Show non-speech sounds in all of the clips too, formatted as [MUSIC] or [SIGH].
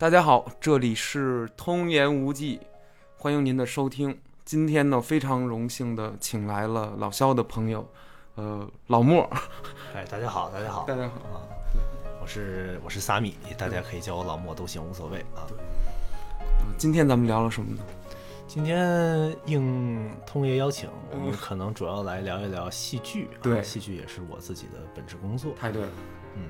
大家好，这里是通言无忌，欢迎您的收听。今天呢，非常荣幸的请来了老肖的朋友，呃，老莫。[LAUGHS] 哎，大家好，大家好，大家好啊！我是我是萨米，大家可以叫我老莫都行，无所谓啊。今天咱们聊了什么呢？今天应通爷邀请，我们嗯可能主要来聊一聊戏剧。啊对戏剧也是我自己的本职工作。太对了，嗯，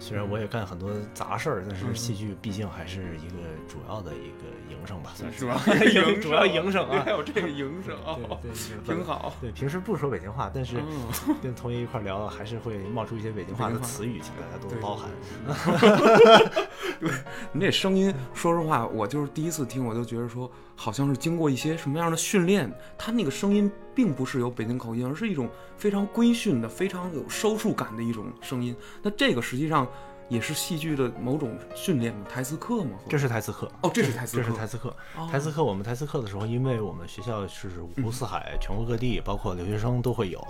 虽然我也干很多杂事儿，但是嗯戏剧毕竟还是一个主要的一个营生吧，算是主要 [LAUGHS] 营主要营生啊 [LAUGHS] 还。有这个营生 [LAUGHS] 啊，对对，挺好。对，平时不说北京话，但是嗯跟同学一块聊，还是会冒出一些北京话的词语，请大家多包涵。对你这声音，说实话，我就是第一次听，我就觉得说，好像是经过一些什么样的训练，他那个声音并不是有北京口音，而是一种非常规训的、非常有收束感的一种声音。那这个实际上也是戏剧的某种训练嘛，台词课吗。这是台词课哦，这是台词这，是台词课。哦台词课，我们台词课的时候，因为我们学校是五湖四海，全国各地，包括留学生都会有。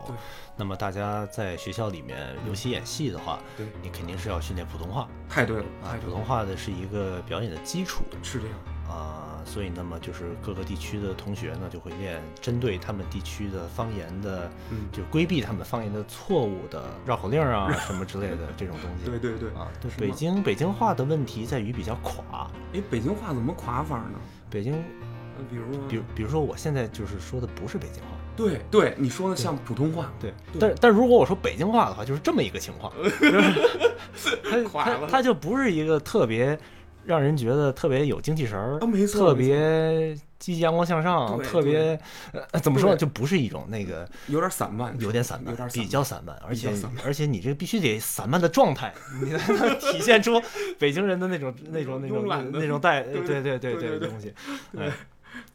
那么大家在学校里面，尤其演戏的话，对你肯定是要训练普通话太对了，啊太。普通话的是一个表演的基础是这样。啊，所以那么就是各个地区的同学呢，就会练针对他们地区的方言的，嗯就规避他们方言的错误的绕口令啊 [LAUGHS] 什么之类的这种东西。对对对，啊，对，北京北京话的问题在于比较垮。哎，北京话怎么垮法呢？北京，呃比如说，比如比如说我现在就是说的不是北京话，对对，你说的像普通话，对，对但但如果我说北京话的话，就是这么一个情况，[LAUGHS] 垮了它它就不是一个特别让人觉得特别有精气神儿啊，，没错，特别积极阳光向上，特别呃怎么说呢，就不是一种那个有点散漫，有点散漫，比较散漫，而且而且你这必须得散漫的状态，你才能体现出北京人的那种那种那种那种带对对对对东西，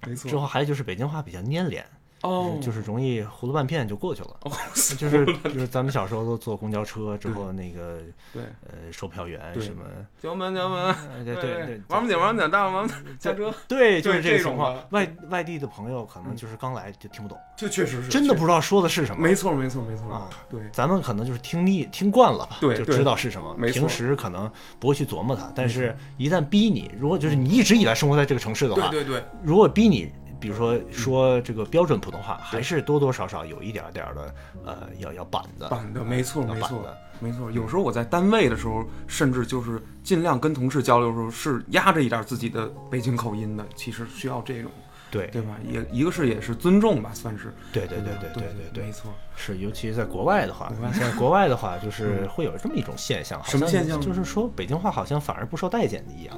没错。之后还有就是北京话比较粘连。哦，就是容易糊涂半片就过去了。哦，就是就是咱们小时候都坐公交车之后，那个对，呃售票员什么，江门江门，呃对对对，王八井王八井大王八井下车，对，就是这个情况。外外地的朋友可能就是刚来就听不懂，这确实是真的不知道说的是什么。没错没错没错。啊，对。咱们可能就是听腻听惯了吧，就对。对知道是什么。平时可能不会去琢磨它，但是一旦逼你，如果就是你一直以来生活在这个城市的话，对对对，如果逼你，比如说说这个标准普通话，还是多多少少有一点点儿的呃要要板的，板的没错没错。没错，有时候我在单位的时候，甚至就是尽量跟同事交流的时候，是压着一点自己的北京口音的。其实需要这种，对对吧？也一个是也是尊重吧，算是。对对对吧对对对对没，错。是，尤其是在国外的话国外，你像国外的话，就是会有这么一种现象，什么现象就是说北京话好像反而不受待见的一样。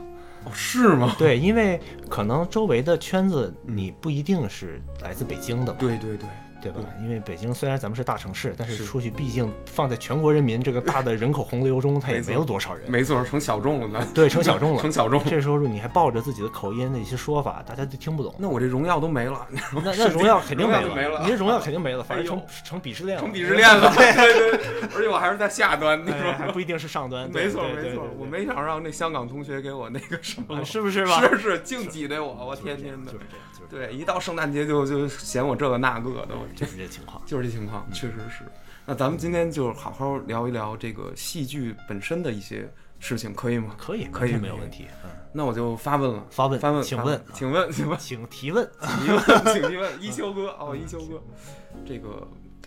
哦，是吗？[LAUGHS] 对，因为可能周围的圈子你不一定是来自北京的嘛，对对对，对吧？因为北京虽然咱们是大城市，但是是出去毕竟放在全国人民这个大的人口洪流中，它也没有多少人，没错，成小众了，对，成小众了 [LAUGHS] 成。小众。这时候你还抱着自己的口音的一些说法，大家就听不懂。那我这荣耀都没了，那 [LAUGHS] 那荣耀肯定没荣耀就没了你这荣耀肯定没了，反正成成鄙视链了，成鄙视链了。[LAUGHS] 对对对，而且我还是在下端，你哎说还不一定是上端。没错没错我没想让那香港同学给我那个什么啊，是不是吧？是是净挤兑我，我天天的就是这样对，一到圣诞节就就嫌我这个那个的，我就是这情况。就是这情况，确实是。那咱们今天就好好聊一聊这个戏剧本身的一些事情，可以吗？可以，可以没有问题。嗯，那我就发问了，发问，发问，请问，请问，请问，[LAUGHS] 请提问。请提问，[LAUGHS] 请提问，一休哥哦，一休哥，这个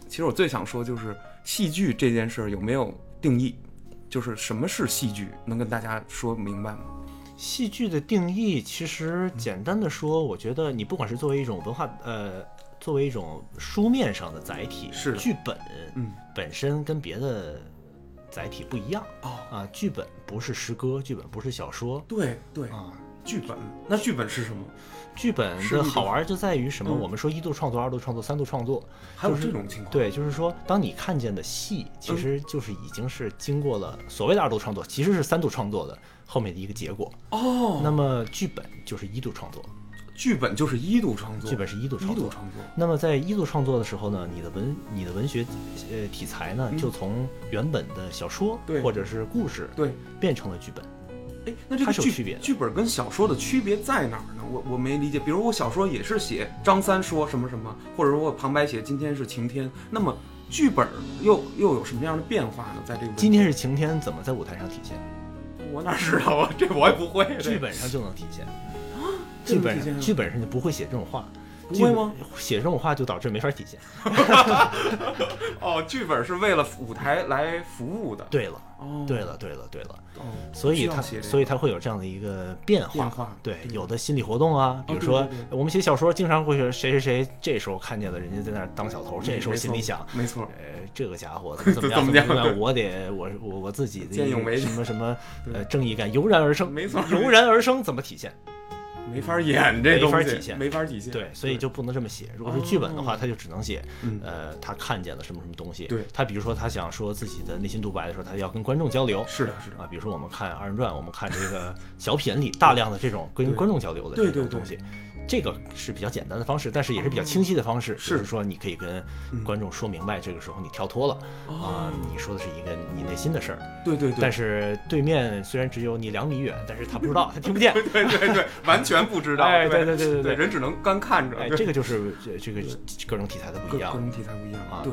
其实我最想说就是戏剧这件事儿有没有定义？就是什么是戏剧？能跟大家说明白吗？戏剧的定义，其实简单的说，我觉得你不管是作为一种文化，呃，作为一种书面上的载体，是的剧本嗯，本身跟别的载体不一样哦，啊。剧本不是诗歌，剧本不是小说对对，啊。剧本，那剧本是什么？剧本的好玩就在于什么？嗯我们说一度创作、二度创作、三度创作，还有就是这种情况？，对，就是说，当你看见的戏，其实就是已经是经过了所谓的二度创作，其实是三度创作的后面的一个结果。哦，那么剧本就是一度创作，剧本就是一度创作，剧本是一度创作。一度创作，那么在一度创作的时候呢，你的文你的文学呃题材呢，嗯就从原本的小说或者是故事对，变成了剧本。哎，那这个剧区别剧本跟小说的区别在哪儿呢？我我没理解。比如我小说也是写张三说什么什么，或者说我旁白写今天是晴天，那么剧本又又有什么样的变化呢？在这个今天是晴天，怎么在舞台上体现？我哪知道啊？这我也不会。剧本上就能体现，[LAUGHS] 啊剧本剧本上就不会写这种话，不会吗？写这种话就导致没法体现。[LAUGHS] 哦，剧本是为了舞台来服务的。对了，哦，对了，对了，对了，哦，所以它需要写这个所以它会有这样的一个变化。变化对，对有的心理活动啊，比哦如说对对对我们写小说经常会说谁谁谁这时候看见了人家在那儿当小偷，这时候心里想。没错，呃，这个家伙怎么怎么样？我得我我我自己的什么什么 [LAUGHS] 呃正义感油然而生，没错油然而生怎么体现？没法演这没东西，法体现没法体现。对，所以就不能这么写。如果是剧本的话，哦他就只能写，嗯呃，他看见了什么什么东西。对他比如说他想说自己的内心独白的时候，他要跟观众交流。是的，是的，啊，比如说我们看二人转，我们看这个小品里大量的这种跟观众交流的这种东西，这个是比较简单的方式，但是也是比较清晰的方式，是。就是说你可以跟观众说明白，这个时候你跳脱了啊，你说的是一个你内心的事儿，对对对，但是对面虽然只有你两米远，但是他不知道，[LAUGHS] 他听不见，对对对，[LAUGHS] 完全不知道。哎对对对对对对人只能干看着。哎，这个就是这这个各种题材的不一样。各各。种题材不一样啊对，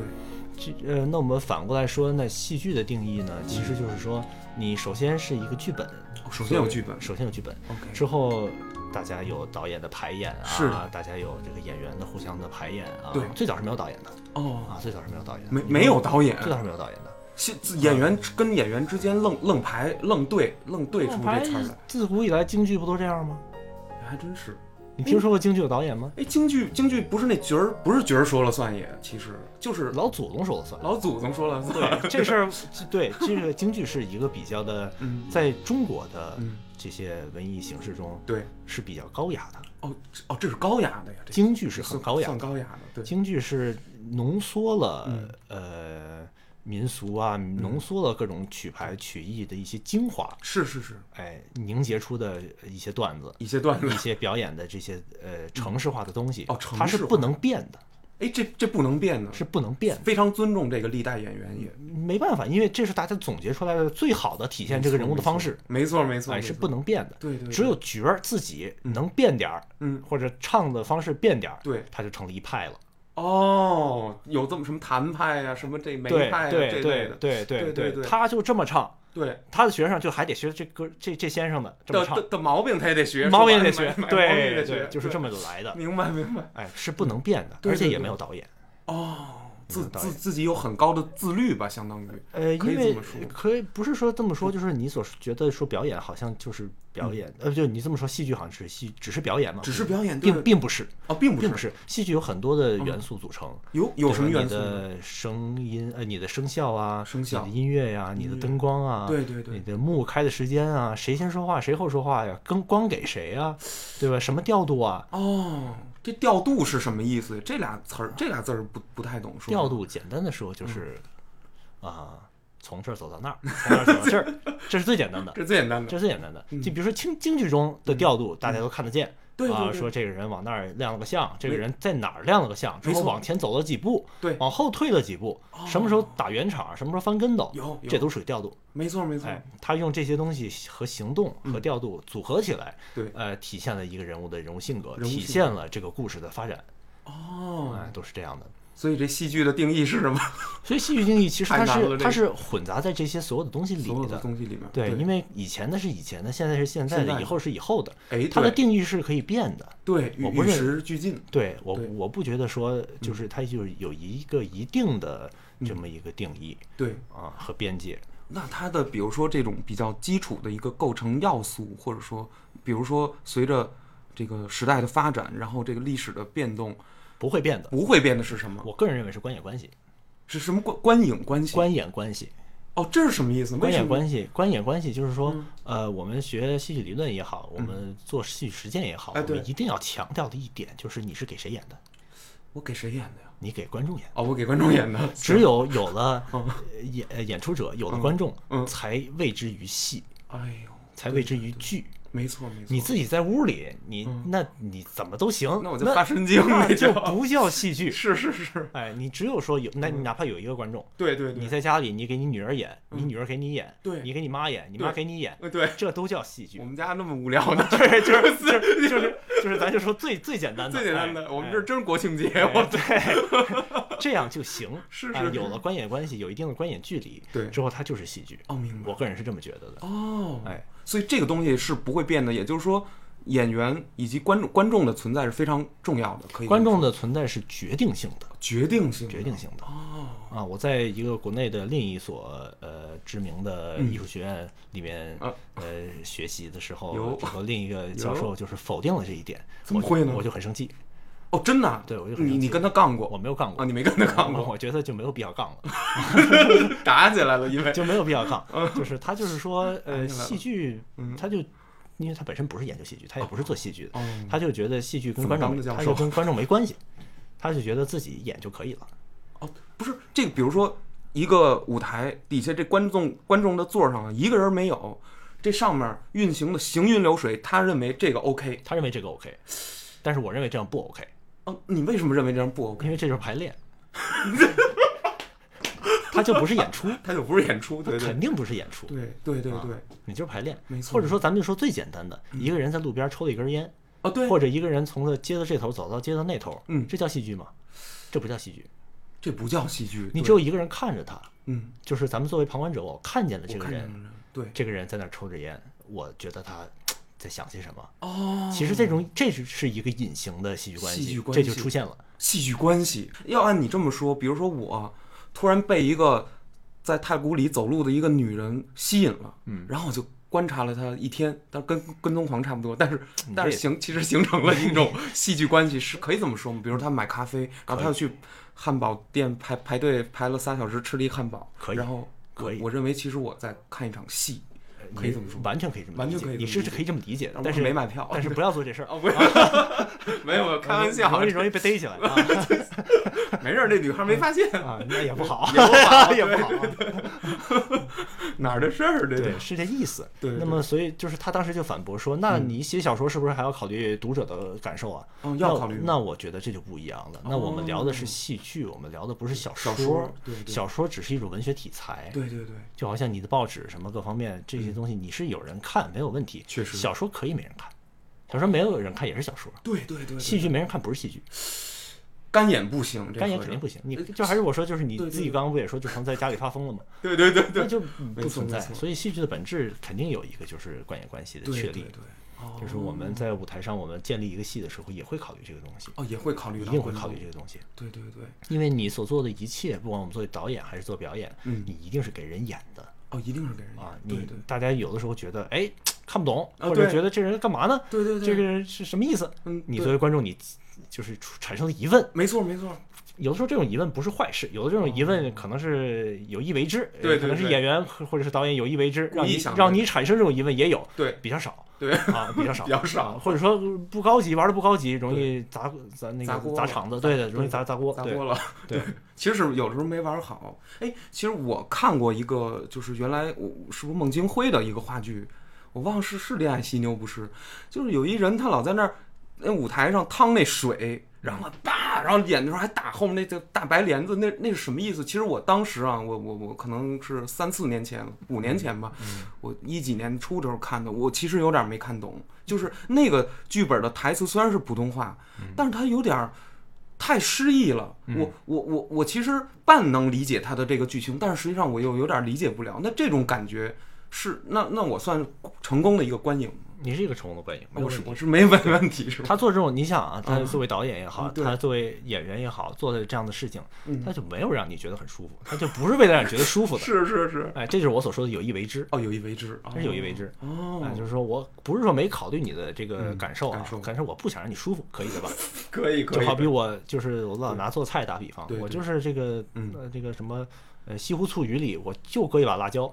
这呃，那我们反过来说，那戏剧的定义呢，其实就是说，你首先是一个剧本，哦首先有剧本。首先有剧本，OK。之后大家有导演的排演啊是啊，大家有这个演员的互相的排演啊。对最早是没有导演的哦，啊，最早是没有导演，没没有导演最早是没有导演的。戏演员跟演员之间愣愣排愣对愣对出这词儿来，自古以来京剧不都这样吗？还真是。你听说过京剧有导演吗？哎，京剧京剧不是那角儿，不是角儿说了算也，其实就是老祖宗说了算。老祖宗说了算。对这事儿，[LAUGHS] 对这个京剧是一个比较的，嗯在中国的嗯这些文艺形式中对，是比较高雅的。哦哦，这是高雅的呀，这京剧是很算高雅的，算高雅的，对，京剧是浓缩了、嗯。呃民俗啊，浓缩了各种曲牌曲艺的一些精华，是是是，哎，凝结出的一些段子。一些段子。一。些表演的这些呃城市化的东西，哦城市化。它是不能变的，哎，这这不能变的，是不能变的。非常尊重这个历代演员也没办法，因为这是大家总结出来的最好的体现这个人物的方式，没错没错，哎，是不能变的。对对对只有角儿自己能变点儿，嗯或者唱的方式变点儿，对他就成了一派了。哦，有这么什么谭派呀，什么这梅派呀对对这类的，对对对对他就这么唱，对。他的学生就还得学这歌这这先生的这么唱的毛病他也得学，毛病也得学对对，就是这么么来的。明白明白。哎，是不能变的，对对而且也没有导演。哦，自自自己有很高的自律吧，相当于呃，可以因为这么说可以不是说这么说，就是你所觉得说表演好像就是表演，呃，就你这么说，戏剧好像只是戏，只是表演嘛？嗯只是表演，并并不是，哦，并不并不是，戏剧有很多的元素组成。有有什么元素？你的声音，呃，你的声效啊，声效你的音乐呀、你的灯光啊，对对对你的幕开的时间啊，谁先说话，谁后说话呀？跟光给谁呀？对吧？什么调度啊？哦，这调度是什么意思？这俩词儿，这俩字儿不不太懂说。调度简单的说就是，嗯啊，从这儿走到那儿，从那儿走到这儿，[LAUGHS] 这是最简单的。这最简单的这是最简单的，就比如说京京剧中的调度，大家都看得见。啊，说这个人往那儿亮了个相，这个人在哪儿亮了个相，之后往前走了几步，对。往后退了几步，什么时候打圆场，什么时候翻跟斗，有有。这都属于调度。没错没错，哎，他用这些东西和行动和调度组合起来，嗯对呃，体现了一个人物的人物性格，人物性格体现了这个故事的发展，哦，哎，都是这样的。所以这戏剧的定义是什么？[LAUGHS] 所以戏剧定义其实它是它是混杂在这些所有的东西里所有的的。东西里面，对，因为以前的是以前的，现在是现在的，以后是以后的，哎，它的定义是可以变的。对与时俱进，对我，我不觉得说就是它就是有一个一定的这么一个定义对。啊和边界。那它的比如说这种比较基础的一个构成要素，或者说，比如说随着这个时代的发展，然后这个历史的变动，不会变的。不会变的是什么？我个人认为是观演关系，是什么观观影关系？观演关系，哦，这是什么意思？为观？演关系，观演关系就是说，嗯呃，我们学戏剧理论也好，我们做戏剧实践也好，我们一定要强调的一点就是你是给谁演的，我给谁演的呀？你给观众演。哦，我给观众演的。[LAUGHS] 只有有了呃演呃演出者，有了观众，嗯才谓之于戏，哎呦，才谓之于剧。没错没错。你自己在屋里，你那你怎么都行，嗯那我就发神经，就不叫戏剧。[LAUGHS] 是是是，哎，你只有说有，那你哪怕有一个观众，对对对，你在家里，你给你女儿演，你女儿给你演，对你给你妈演，你妈给你演，呃对，这都叫戏剧我。们家那么无聊呢，[LAUGHS] 对，就是就 [LAUGHS] 是就是就是，咱就说最最简单的，最简单的，哎我们这真是国庆节，哎我对，这样就行。是是有了观演关系，有一定的观演距离，对之后它就是戏剧。哦，明白我个人是这么觉得的。哦，哎，所以这个东西是不会变的，也就是说，演员以及观众观众的存在是非常重要的，可以观众的存在是决定性的，决定性的。决定性的。哦，啊，我在一个国内的另一所呃知名的艺术学院里面、啊。呃学习的时候和，另一个教授就是否定了这一点，怎么会呢？我就很生气，哦，真的啊？对我就很你你跟他杠过我没有杠过啊？你没跟他杠过，[LAUGHS] 我觉得就没有必要杠了，[LAUGHS] 打起来了，因为就没有必要杠，就是他就是说呃戏剧，他就。因为他本身不是研究戏剧，他也不是做戏剧的，哦他就觉得戏剧跟观众他就跟观众没关系，他就觉得自己演就可以了。哦，不是这个，比如说一个舞台底下这观众观众的座上啊一个人没有，这上面运行的行云流水，他认为这个 OK。他认为这个 OK，但是我认为这样不 OK，哦，你为什么认为这样不 OK？因为这就是排练，[LAUGHS] 它就不是演出，他就不是演出，对对。肯定不是演出，对对对对，你就是排练。没错。或者说咱们就说最简单的，一个人在路边抽了一根烟，哦对，或者一个人从这街的这头走到街的那头，嗯。这叫戏剧吗？这不叫戏剧，这不叫戏剧，你只有一个人看着他，嗯，就是咱们作为旁观者，我看见了这个人，对。这个人在那抽着烟，我觉得他在想些什么。哦，其实这种这是是一个隐形的戏剧关系，戏剧关这就出现了。戏剧关系。要按你这么说，比如说我突然被一个在太古里走路的一个女人吸引了，嗯然后我就观察了她一天，但跟跟踪狂差不多，但是但是这形其实形成了一种戏剧关系，是可以这么说吗？比如他买咖啡，然后他又去汉堡店排排队排了仨小时，吃了一汉堡，可以然后可以我我认为其实我在看一场戏，可以这么说。完全可以这么完理解，你是可以这么理解的，但是没买票但是不要做这事儿，哦，[LAUGHS] 没有，没有，开玩笑，容易容易 [LAUGHS] 被逮起来啊 [LAUGHS] [LAUGHS] 没事儿，那女孩没发现，啊，那也不好，[LAUGHS] 也不好 [LAUGHS] 也不好。哪儿的事儿，对对，是这意思。对对那么所以就是他当时就反驳说，那你写小说是不是还要考虑读者的感受啊？嗯要考虑那。那我觉得这就不一样了。那我们聊的是戏剧，我们聊的不是小小说对对小说只是一种文学题材。对对对，就好像你的报纸什么各方面这些东西，你是有人看没有问题。确实小说可以没人看，小说没有人看也是小说。对对对，戏剧没人看不是戏剧，干演不行，这干演肯定不行。你就还是我说，就是你自己刚刚不也说，就成在家里发疯了吗？[LAUGHS] 对对对对，那就不存在。所以戏剧的本质肯定有一个就是观演关系的确立。对就是我们在舞台上，我们建立一个戏的时候，也会考虑这个东西，哦也会考虑，一定会考虑这个东西。对对对，因为你所做的一切，不管我们作为导演还是做表演，嗯你一定是给人演的哦一定是给人啊。你大家有的时候觉得，哎，[TSK] 看不懂，或者觉得这人干嘛呢？对对对，这个人是什么意思？嗯，你作为观众，你就是产生了疑问。没错没错，有的时候这种疑问不是坏事，有的这种疑问可能是有意为之，哦对对可能是演员或或者是导演有意为之，让你想让你产生这种疑问也有，对比较少对啊，比较少，[LAUGHS] 比较少啊或者说不高级，玩的不高级，容易砸砸那个砸锅砸场子，对的，容易砸砸锅，砸锅了。对，[LAUGHS] 其实是有时候没玩好。哎，其实我看过一个，就是原来我是不是孟京辉的一个话剧，我忘了是是恋爱犀牛不是，就是有一人他老在那儿那舞台上趟那水，然后叭，然后演的时候还打后面那个大白帘子，那那是什么意思？其实我当时啊，我我我可能是三四年前、五年前吧，我一几年初的时候看的，我其实有点没看懂，就是那个剧本的台词虽然是普通话，但是它有点儿。太诗意了，我我我我其实半能理解他的这个剧情，但是实际上我又有点理解不了。那这种感觉是那那我算成功的一个观影吗？你是一个成功的观影，没有我是题。我是没问问题是吧？他做这种，你想啊，他嗯作为导演也好，嗯对。他作为演员也好，做的这样的事情，嗯。他就没有让你觉得很舒服，他就不是为了让你觉得舒服的。[LAUGHS] 是是是，哎，这就是我所说的有意为之，哦，有意为之，这是有意为之。哦，哎，就是说我不是说没考虑你的这个嗯感受啊感受，但是我不想让你舒服，可以的吧？[LAUGHS] 可以可以，就好比我就是我老拿做菜打比方对，我就是这个嗯。呃这个什么呃西湖醋鱼里，我就搁一把辣椒，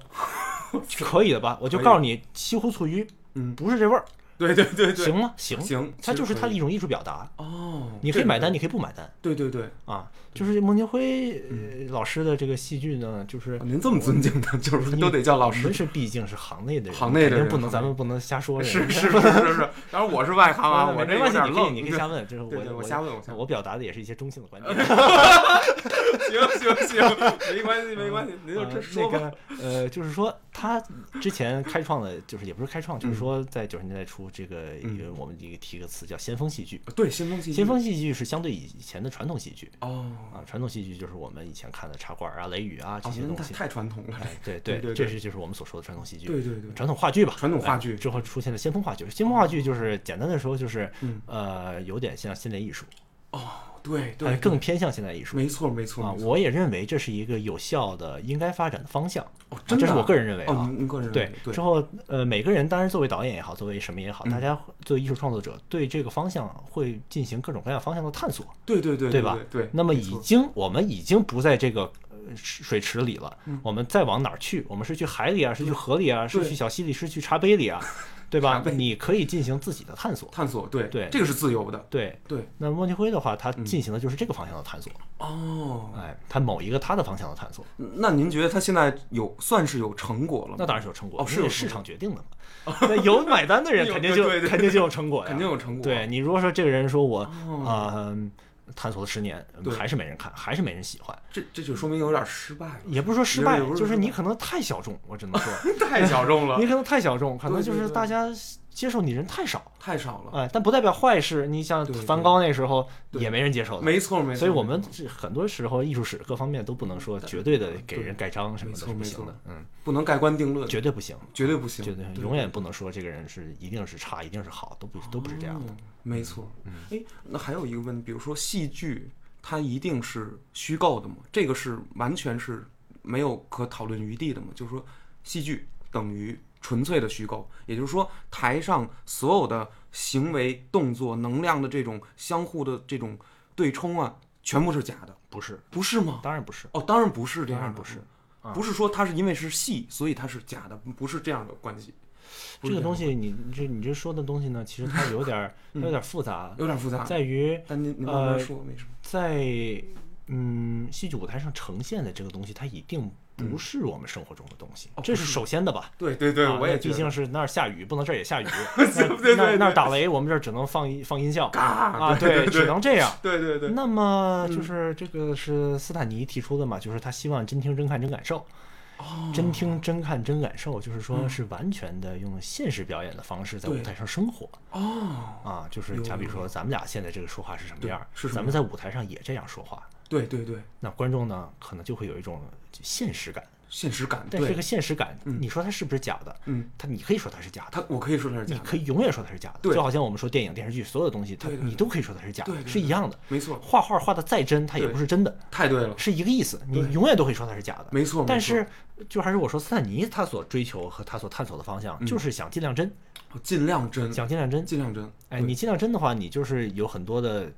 [LAUGHS] 可以的吧？我就告诉你，西湖醋鱼嗯，不是这味儿，对对对对，行吗？行，行，它就是它的一种艺术表达。哦，你可以买单，你你可以不买单对对对，啊。就是孟京辉呃老师的这个戏剧呢，就是哦您这么尊敬他，就是都得叫老师。是毕竟是行内的人，行内的肯定不能咱们不能瞎说。是是是是是，当然我是外行啊，我这有点你可以愣。你可以瞎问，就是我我瞎问我我表达的也是一些中性的观点。[LAUGHS] 行行行行，没关系，没关系，您就。那个呃，就是说他之前开创的，就是也不是开创，嗯就是说在九十年代初，这个我们一个提个词叫先锋戏剧。对，先锋戏剧，先锋戏剧是相对以前的传统戏剧哦，啊，传统戏剧就是我们以前看的茶馆啊、雷雨啊这些东西。太太传统了。哎，对 [LAUGHS] 对对对这是就是我们所说的传统戏剧。对对对传统话剧吧，传统话剧哎之后出现了先锋话剧。先锋话剧就是简单的说就是，嗯呃，有点像现代艺术，对对，呃，更偏向现代艺术。没错没错啊，我也认为这是一个有效的、应该发展的方向。哦，啊真的啊，这是我个人认为哦，啊。您您个人认对为，对之后呃，每个人当然作为导演也好，作为什么也好，嗯大家作为艺术创作者，对这个方向会进行各种各样方向的探索，对对对对吧？对，那么已经我们已经不在这个呃水池里了，嗯我们再往哪儿去？我们是去海里啊，是去河里啊，是去小溪里，是去茶杯里啊，对吧？你可以进行自己的探索。探索，对对。这个是自由的，对，对。那莫尼辉的话，他嗯。进行的就是这个方向的探索，哦。哎，他某一个他的方向的探索，那您觉得他现在有算是有成果了吗？那当然是有成果，哦是有市场决定的嘛。[LAUGHS] 那有买单的人 [LAUGHS] 肯定就肯定就有成果呀，肯定有成果。对你如果说这个人说我哦。啊探索了十年，还是没人看，还是没人喜欢，这这就说明有点失败了，也不是说失败，是就是你可能太小众，我只能说。[LAUGHS] 太小众了你，可能太小众，可能就是大家接受你人太少，太少了。哎，但不代表坏事。你像梵高那时候也没人接受的，没错没错。所以我们这很多时候艺术史各方面都不能说绝对的给人盖章什么的，没错是不行的，嗯，不能盖棺定论，绝对不行，绝对不行，绝对永远不能说这个人是一定是差，一定是好，都不都不是这样的。哦没错。嗯哎，那还有一个问题，比如说戏剧，它一定是虚构的吗？这个是完全是没有可讨论余地的吗？就是说，戏剧等于纯粹的虚构，也就是说，台上所有的行为、动作、能量的这种相互的这种对冲啊，全部是假的，不是，不是吗？当然不是，哦，当然不是这样的，不是。啊不是说它是因为是戏，所以它是假的，不是这样的关系。这个东西，你你这你这说的东西呢，其实它有点儿它有点儿复杂，[LAUGHS] 有点复杂，在于但您您慢慢呃说，没什么。在嗯戏剧舞台上呈现的这个东西，它一定嗯不是我们生活中的东西，哦这是首先的吧。对对对，啊我也毕竟是那儿下雨，不能这儿也下雨，[LAUGHS] 对对那对。那儿打雷，我们这儿只能放音放音效嘎啊，对对只能这样。对对对，那么嗯。就是这个是斯坦尼提出的嘛，就是他希望真听真看真感受，哦。真听真看真感受，就是说嗯。是完全的用现实表演的方式在舞台上生活哦，啊，就是假比有说咱们俩现在这个说话是什么样儿，是咱们在舞台上也这样说话，对对对，那观众呢可能就会有一种现实感，现实感，但是这个，现实感，嗯。你说它是不是假的？嗯，它你可以说它是假的。他我可以说它是假的，你可以永远说它是假的，对。就好像我们说电影、电视剧所有的东西，它你都可以说它是假的是一样的。没错，画画画的再真，它也不是真的，太对了，是一个意思。你永远都可以说它是假的。没错，没错。但是，就还是我说斯坦尼他所追求和他所探索的方向，嗯。就是想尽量真，尽量真，想尽量真。尽量真，哎，你尽量真的话，你就是有很多的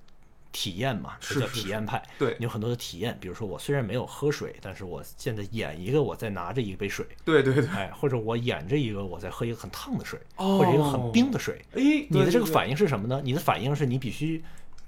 体验嘛，这叫体验派。对你有很多的体验，比如说我虽然没有喝水，但是我现在演一个我在拿着一杯水，对对对，哎，或者我演着一个我在喝一个很烫的水，哦或者一个很冰的水。哎，你的这个，反应是什么呢？你的反应是你必须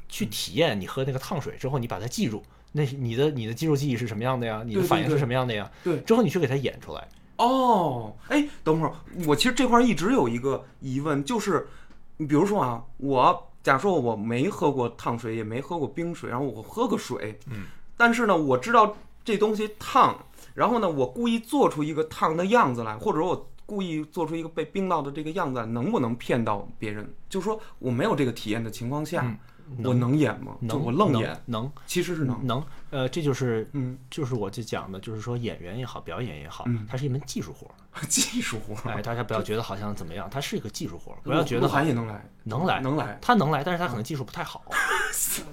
去体验你喝那个烫水之后，你把它记住。那你的你的肌肉记忆是什么样的呀？你的反应是什么样的呀？对之后你去给它演出来。哦，哎，等会儿，我其实这块儿一直有一个疑问，就是，你比如说啊，我假说我没喝过烫水，也没喝过冰水，然后我喝个水，嗯，但是呢，我知道这东西烫，然后呢，我故意做出一个烫的样子来，或者我故意做出一个被冰到的这个样子来，能不能骗到别人？就是说我没有这个体验的情况下，我能演吗？能能我愣演，能。其实是能，能，呃，这就是嗯，就是我就讲的，就是说演员也好，表演也好嗯，它是一门技术活儿。[LAUGHS] 技术活儿，哎，大家不要觉得好像怎么样，它是一个技术活儿，不要觉得好晗也能来，能来，能来，他能来，但是他可能技术不太好，不行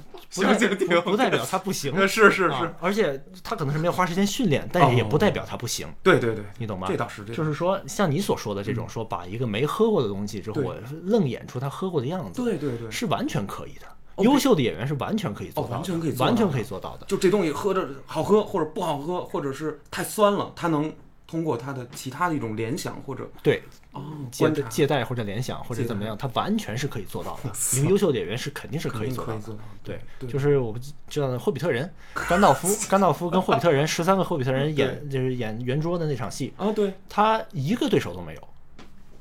代行行。不不代表他不行。呃是是啊是，而且他可能是没有花时间训练，但是也不哦代表他不行，对对对，你懂吗？这倒是这就是说，像你所说的这种，说把一个没喝过的东西之后，我愣演出他喝过的样子，对对对，是完全可以的。优秀的演员是完全可以做到的，哦完全可以做到完全的可以做到的。就这东西喝着好喝或者不好喝，或者是太酸了，他能通过他的其他的一种联想或者对，哦借借贷或者联想或者怎么样，他完全是可以做到的。塞一个优秀的演员是肯定是可以做到的。对，对，就是我们知道的霍比特人，甘道夫，[LAUGHS] 甘道夫跟霍比特人十三个霍比特人演就是演圆桌的那场戏，啊对，他一个对手都没有，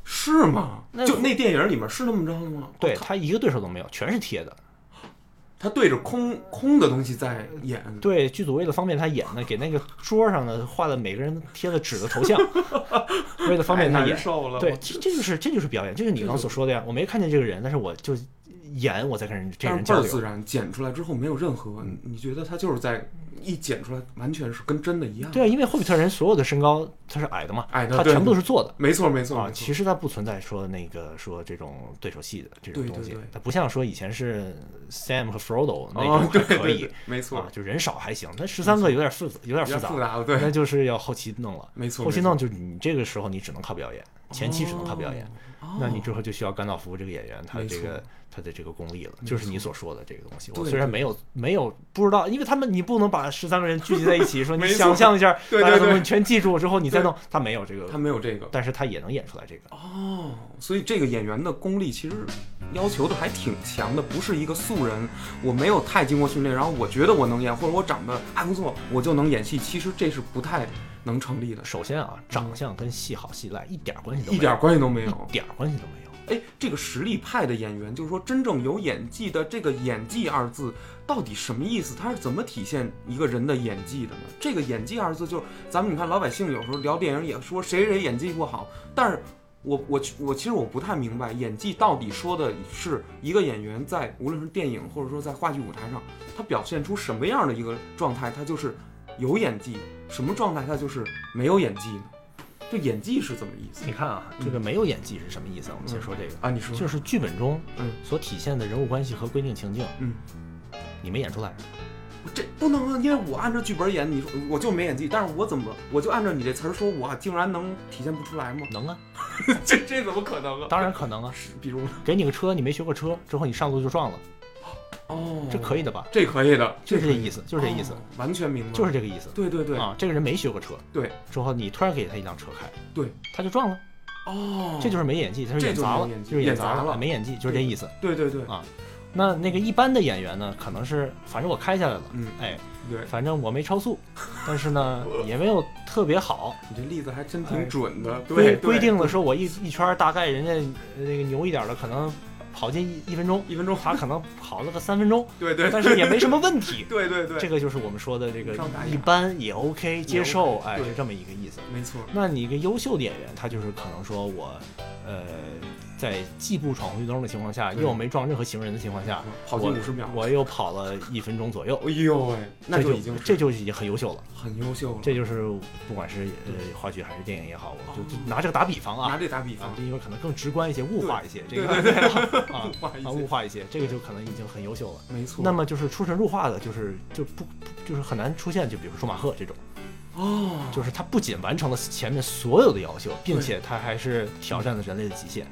是吗？就那电影里面是那么着的吗？对他一个对手都没有，全是贴的。他对着空空的东西在演，对，剧组为了方便他演呢，给那个桌上呢画的每个人贴了纸的头像，[LAUGHS] 为了方便他演。对，这这就是这就是表演，这就是你刚刚所说的呀。我没看见这个人，但是我就演我在跟人这人交流。是自然，剪出来之后没有任何，你觉得他就是在一剪出来，完全是跟真的一样。对啊，因为霍比特人所有的身高他是矮的嘛，矮的他全部都是做的。没错没错啊，其实他不存在说那个说这种对手戏的这种东西对对对，它不像说以前是 Sam 和 Frodo 那哦种可以，没错啊，就人少还行，那十三个有点复杂，有点复杂，了，对，那就是要后期弄了。没错后期弄就是你这个时候你只能靠表演，前期只能靠表演，哦那你之后就需要甘道夫这个演员他的这个他的这个功力了，就是你所说的这个东西。我虽然没有没有不知道，因为他们你不能把十三个人聚集在一起，说 [LAUGHS] 你想象一下，对对对。全记住之后你再弄，他没有这个他，没有这个。但是他也能演出来这个。哦，所以这个演员的功力其实要求的还挺强的，不是一个素人，我没有太经过训练，然后我觉得我能演，或者我长得还不错，我就能演戏，其实这是不太能成立的，首先啊，长相跟戏好戏赖一点关系都没有，一点关系都没有一。点关系都没有。哎，这个实力派的演员，就是说真正有演技的这个“演技”二字到底什么意思？它是怎么体现一个人的演技的呢？这个“演技”二字，就是咱们你看老百姓有时候聊电影也说谁谁演技不好，但是我我我其实我不太明白演技到底说的是一个演员在无论是电影或者说在话剧舞台上，他表现出什么样的一个状态，他就是有演技；什么状态下就是没有演技呢？这演技是怎么意思你看啊，这个没有演技是什么意思啊？我们先说这个，啊？你说，就是剧本中嗯所体现的人物关系和规定情境，嗯。你没演出来。这不能啊，因为我按照剧本演，你说我就没演技，但是我怎么我就按照你这词儿说，我竟然能体现不出来吗？能啊，[LAUGHS] 这这怎么可能啊？当然可能啊。比如给你个车，你没学过车，之后你上路就撞了，哦，这可以的吧？这可以的，就是这意思，就是这意思。哦，完全明白，就是这个意思。对对对。啊，这个人没学过车，对，之后你突然给他一辆车开，对，他就撞了，哦，这就是没演技，他是演砸了就是演，就是演砸了。没演技，就是这意思。对对对，啊那那个一般的演员呢，可能是反正我开下来了，嗯，哎，对，反正我没超速，[LAUGHS] 但是呢也没有特别好，你这例子还真哎挺准的，规对，规定的说我一一圈大概人家呃那个牛一点的可能跑进一一分钟，一分钟，他可能跑了个三分钟，[LAUGHS] 对对，但是也没什么问题。[LAUGHS] 对对对，这个就是我们说的这个一般也 OK 接受哎，对是这么一个意思。没错，那你一个优秀的演员，他就是可能说我，呃，在既不闯红绿灯的情况下，又没撞任何行人的情况下，跑进我五十秒，我又跑了一分钟左右，哎呦喂，那这就就已经是这就已经很优秀了。很优秀了，这就是不管是呃话剧还是电影也好，我就就拿这个打比方啊拿啊，这打比方，，啊因为可能更直观一些，物化一些，这个啊物化一些，这个就可能已经很优秀了。没错，那么就是出神入化的，就是就不就是很难出现，就比如说舒马赫这种，哦，就是他不仅完成了前面所有的要求，并且他还是挑战了人类的极限。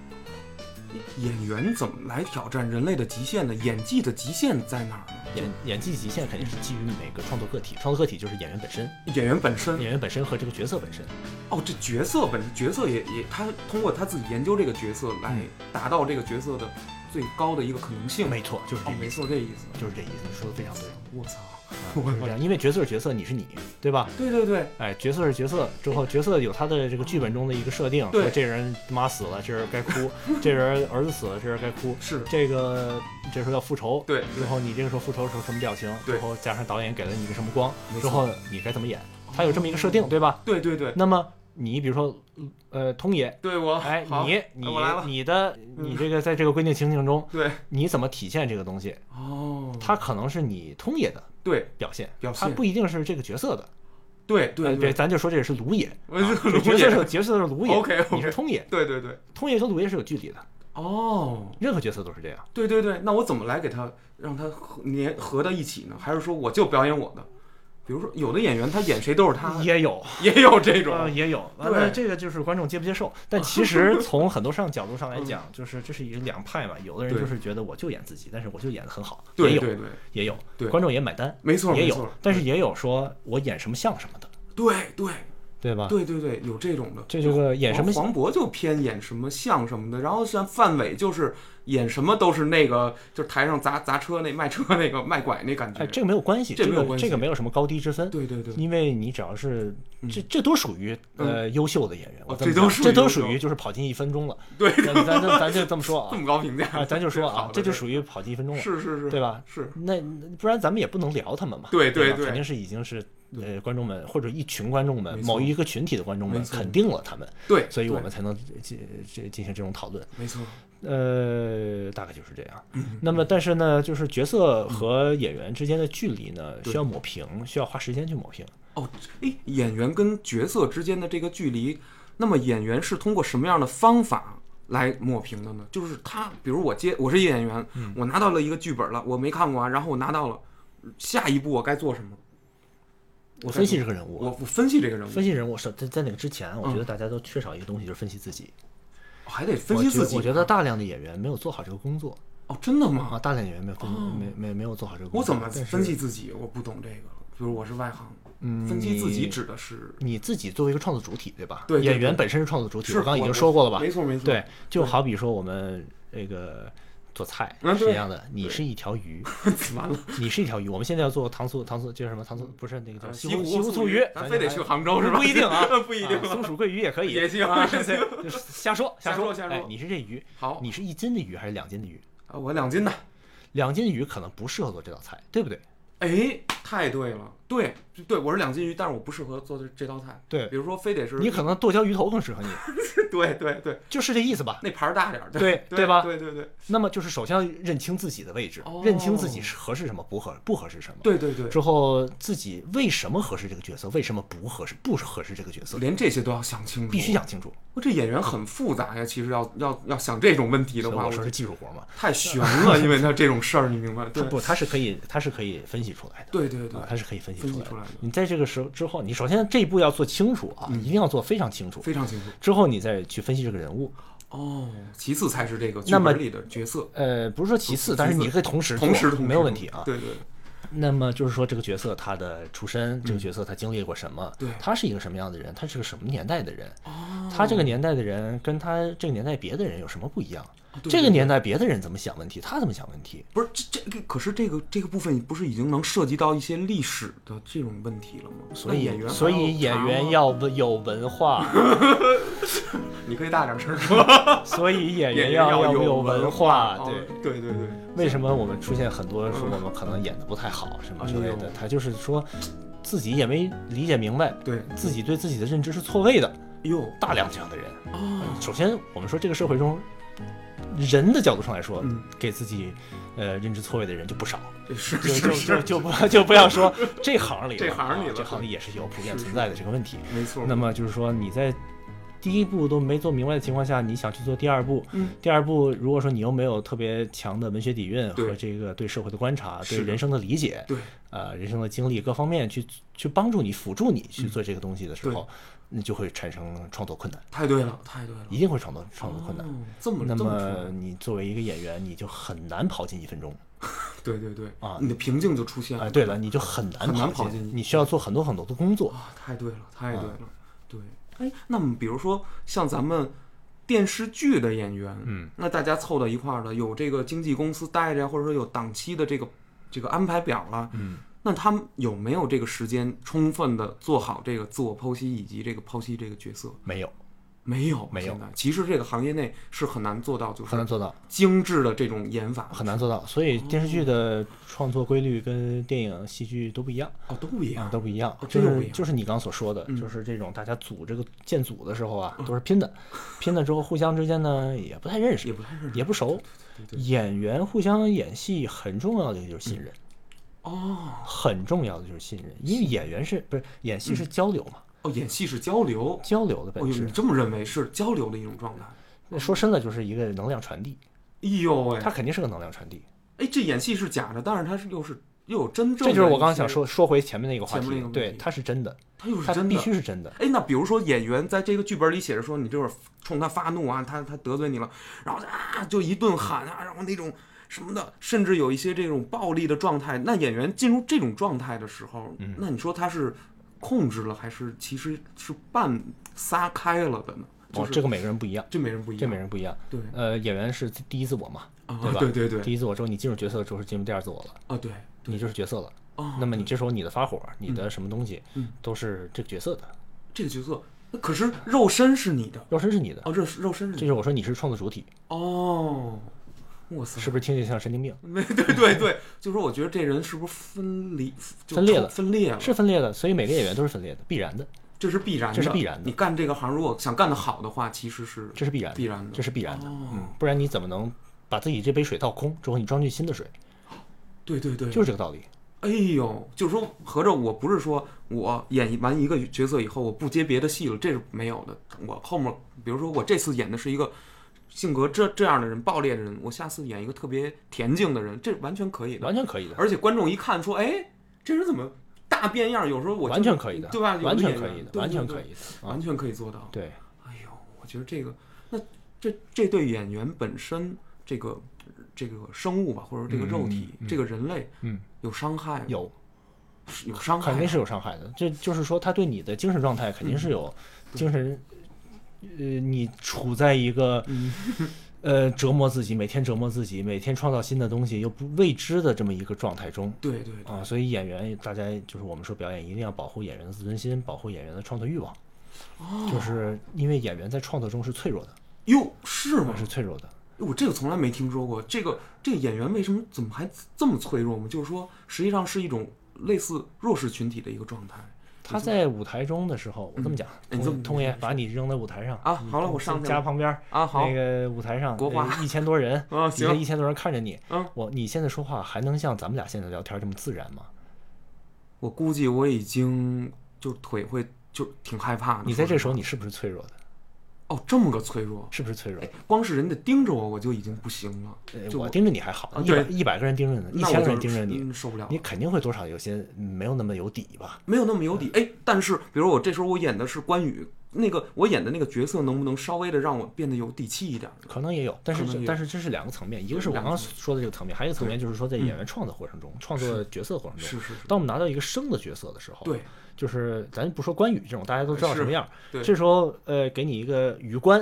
演员怎么来挑战人类的极限呢？演技的极限在哪儿呢？演演技极限肯定是基于每个创作个体，创作个体就是演员本身，演员本身演员本身和这个角色本身。哦，这角色本角色也也他通过他自己研究这个角色来嗯达到这个角色的最高的一个可能性。没错，就是这哦，没错，这意思。就是这意思。你说的非常对，我操！[LAUGHS] 啊就是这样。因为角色是角色，你是你，对吧？对对对，哎，角色是角色，之后角色有他的这个剧本中的一个设定，说这人他妈死了，这人该哭；[LAUGHS] 这人儿子死了，这人该哭。是，这个这时候要复仇，对之后你这个时候复仇时候什么表情，对之后加上导演给了你一个什么光，之后你该怎么演，他有这么一个设定，对吧？对对对，那么你比如说，呃，通野，对我哎，你你你的你这个在这个规定情境中，对你怎么体现这个东西？哦，它可能是你通野的对表现，表现。他不一定是这个角色的。对对呃对，咱就说这个是卢野，这角色是角色是卢野你是通野，对对对，通野和卢野是有距离的，哦，任何角色都是这样。对对对，那我怎么来给他让他合粘合到一起呢？还是说我就表演我的？比如说有的演员他演谁都是他，也有，也有这种。呃，也有，完了这个就是观众接不接受。但其实 [LAUGHS] 从很多上角度上来讲，就是这是一个两派嘛。有的人就是觉得我就演自己，但是我就演得很好，也有对对。对，也有，对。观众也买单，没错也有。错，，但是也有说我演什么像什么的。对对。对吧？对对对，有这种的。这就是演什么黄渤就偏演什么像什么的，然后像范伟就是演什么都是那个，就是台上砸砸车那卖车那个 [LAUGHS] 卖拐那感觉。哎，这个没有关系，这没有关系。这个没有什么高低之分。对对对，因为你只要是这这都属于呃优秀的演员，我哦这都属于这都属于就是跑进一分钟了。对，咱咱咱咱就这么说啊。[LAUGHS] 这啊么高评价。啊，咱就说啊，[LAUGHS] 这就属于跑进一分钟了，是是是，对吧？是，那不然咱们也不能聊他们嘛。对对对肯定是已经是呃观众们或者一群观众们某一个群体的观众们肯定了他们，对，所以我们才能进这进行这种讨论。没错，呃，大概就是这样。嗯那么，但是呢，就是角色和演员之间的距离呢，需要抹平，需要花时间去抹平。哦，诶，演员跟角色之间的这个距离，那么演员是通过什么样的方法来抹平的呢？就是他，比如我接我是一演员，嗯我拿到了一个剧本了，我没看过啊，然后我拿到了，下一步我该做什么？我分析这个，人物，我我分析这个人物，分析人物是在在那个之前，我觉嗯得大家都缺少一个东西，就是分析自己。还得分析自己。我觉得大量的演员没有做好这个工作哦，真的吗？啊，大量演员没有分没没没有做好这个工作。我怎么分析自己？我不懂这个。比如我是外行，嗯分析自己指的是你自己作为一个创作主体，对吧？对对对演员本身是创作主体，是我刚刚已经说过了吧？没错没错，对，就好比说我们这个做菜是一样的，你是一条鱼，[LAUGHS] 完了。你是一条鱼。我们现在要做糖醋糖醋叫什么糖醋？不是那个叫呃西湖西湖醋鱼，咱非得去杭州是吧？不一定啊 [LAUGHS] 不一定啊松鼠桂鱼也可以，[LAUGHS] 也行啊也行对就是瞎说说瞎说瞎说哎，你是这鱼，好，你是一斤的鱼还是两斤的鱼？啊我两斤的。两斤的鱼可能不适合做这道菜，对不对？哎，太对了，对对，我是两斤鱼，但是我不适合做这这道菜。对比如说非得是你可能剁椒鱼头更适合你，[LAUGHS] 对对对，就是这意思吧？那盘儿大点儿，对对对吧对对对那么就是首先要认清自己的位置，哦认清自己是合适什么，不合不合适什么。对对对，之后自己为什么合适这个角色，为什么不合适不合适这个角色，连这些都要想清楚，必须。想清楚。我这演员很复杂呀，其实要要要想这种问题的话，我说是技术活嘛，太悬了，因为他这种事儿，你明白？[LAUGHS] 对他不，他是可以，他是可以分析出来的。对对对啊，，他是可以分析出来的。分析出来，你在这个时候之后，你首先这一步要做清楚啊，一定要做非常清楚。非常清楚。之后你再去分析这个人物，哦，其次才是这个剧那么本里的角色，呃，不是说其次，但是你可以同时同时没有问题啊。对对那么就是说这个角色他的出身，这个角色他经历过什么？对他是一个什么样的人？他是个什么年代的人？哦，他这个年代的人跟他这个年代别的人有什么不一样？对这个年代别的人怎么想问题，他怎么想问题？不是这这个，可是这个这个部分不是已经能涉及到一些历史的这种问题了吗？所以演员所以演员要文有文化，[LAUGHS] 你可以大点声说，[LAUGHS] 所以演员要要有有文化。哦对，对对对，为什么我们出现很多说我们可能演的不太好什么之类。的？他就是说自己也没理解明白，对，自己对自己的认知是错位的，哟大量这样的人。哦，首先，我们说这个社会中，人的角度上来说，嗯，给自己呃认知错位的人就不少，是就就就就不 [LAUGHS] 就不要说 [LAUGHS] 这行里了，这行里啊这行里也是有普遍存在的这个问题。没错。那么就是说你在第一步都没做明白的情况下，你想去做第二步，嗯。第二步如果说你又没有特别强的文学底蕴和这个对社会的观察、对人生的理解，对，呃，人生的经历各方面去去帮助你、辅助你去做这个东西的时对。候，你就会产生创作困难，太对了，太对了，一定会创作创作困难。哦这么那这么你作为一个演员，你就很难跑进一分钟 [LAUGHS] 对对对啊你的瓶颈就出现啊、了。对了，你就很难很难跑跑进你需要做很多很多的工作。啊，太对了，太对啊了，对。哎，那么比如说像咱们电视剧的演员，嗯，那大家凑到一块儿了，有这个经纪公司带着呀，或者说有档期的这个这个安排表了，嗯，那他们有没有这个时间充分的做好这个自我剖析以及这个剖析这个角色？没有，没有，没有其实这个行业内是很难做到，就是很难做到，精致的这种演法，很难做到。所以电视剧的创作规律跟电影、戏剧都不一样哦，都不一啊，样。都不一样哦。就是这个不一样就是你刚所说的，嗯就是这种大家组这个建组的时候啊，都是拼的，[LAUGHS] 拼了之后互相之间呢也不太认识也，不太认识也不熟。对对演员互相演戏很重要的就是信任，哦很重要的就是信任，因为演员是不是演戏是交流嘛？哦，演戏是交流。交流的本质你，这么认为是交流的一种状态？那说深了就是一个能量传递，哎呦喂，它肯定是个能量传递。哎，这演戏是假的，但是它是又是又有真正的，这就是我刚刚想说说回前面那个话题对题，它是真的，它又是真的。须是真的。哎，那比如说演员在这个剧本里写着说你这会儿冲他发怒啊，他他得罪你了，然后啊就一顿喊啊，然后那种什么的，甚至有一些这种暴力的状态。那演员进入这种状态的时候，嗯那你说他是控制了，还是其实是半撒开了的呢？就哦，是这个每个人不一样，这每人不一样，这每人不一样。对呃，演员是第一自我嘛，啊对吧？对对对第一自我之后，你进入角色之后是进入第二自我了，啊对你就是角色了。哦，那么你这时候你的发火，你的什么东西嗯，都是这个角色的，这个角色，那可是肉身是你的肉身是你的。哦，肉肉身是你的这就是我说你是创作主体，哦，是不是听起来像神经病？[LAUGHS] 没对对对，就是说我觉得这人是不是分离分裂了分裂了？是分裂的，所以每个演员都是分裂的，必然的，这是必然的，这是必然的你干这个行，如果想干得好的话，其实是这是必然的，必然的，这是必然的。哦嗯，不然你怎么能把自己这杯水倒空之后，你装进新的水？对对对，就是这个道理。哎呦，就是说，合着我不是说我演完一个角色以后，我不接别的戏了，这是没有的。我后面，比如说我这次演的是一个性格这这样的人，暴烈的人，我下次演一个特别恬静的人，这完全可以的。完全可以的，而且观众一看说，哎，这人怎么大变样？有时候我完全可以的，对吧？完全可以的，完全可以的啊完！全可以做到。对，哎呦，我觉得这个，那这这对演员本身这个这个生物吧，或者这个肉体，嗯嗯这个人类嗯，有伤害，有有伤害，肯定是有伤害的。这就是说，他对你的精神状态肯定是有精神，呃，你处在一个嗯呃折磨自己，每天折磨自己，每天创造新的东西又不未知的这么一个状态中。对对对，啊，所以演员大家就是我们说表演一定要保护演员的自尊心，保护演员的创作欲望，哦就是因为演员在创作中是脆弱的，哟，是吗？是脆弱的。我这个从来没听说过。这个这个演员为什么怎么还这么脆弱吗？就是说，实际上是一种类似弱势群体的一个状态他在舞台中的时候，我这么讲，通通爷把你扔在舞台上啊。好了，我上家旁边啊。好那个舞台上国画呃一千多人，啊，行，一千多人看着你，嗯我你现在说话还能像咱们俩现在聊天这么自然吗？我估计我已经就腿会就挺害怕的。你在这时候你是不是脆弱的？话哦，这么个脆弱，是不是脆弱哎？，光是人家盯着我，我就已经不行了。我盯着你还好，啊一百一百个人盯着你，一千个人盯着你，嗯受不了了你肯定会多少有些嗯没有那么有底吧？没有那么有底。哎，但是比如我这时候我演的是关羽，那个我演的那个角色能不能稍微的让我变得有底气一点？可能也有，但是但是这是两个层面，一个是我刚刚说的这个层面，还有一个层面就是说在演员创作过程中，创作角色过程中，是是是，当我们拿到一个生的角色的时候，对，就是咱不说关羽这种大家都知道什么样，对。这时候呃给你一个羽冠，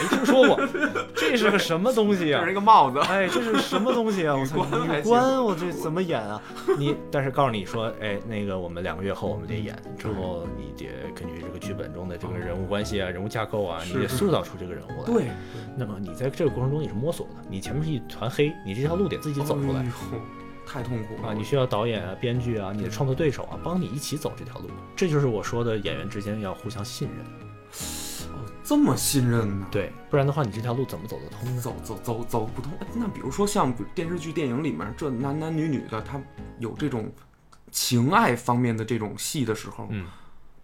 没听说过，[LAUGHS] 这是个什么东西啊？这是？一个帽子。哎，这是什么东西啊！[LAUGHS] 我操，羽冠我这怎么演啊？你但是告诉你说，哎，那个我们两个月后我们得演，之后你得根据这个剧本中的这个人物关系啊、人物架构啊，你得塑造出这个人物来。对，那么你在这个过程中你是摸索的，你前面是一团黑，你这条路得自己走出来太痛苦了啊！你需要导演啊、编剧啊、你的创作对手啊，帮你一起走这条路。这就是我说的演员之间要互相信任，哦这么信任呢？对，不然的话你这条路怎么走得通呢？走走走走不通。哎那比如说像电视剧、电影里面，这男男女女的，他有这种情爱方面的这种戏的时候，嗯，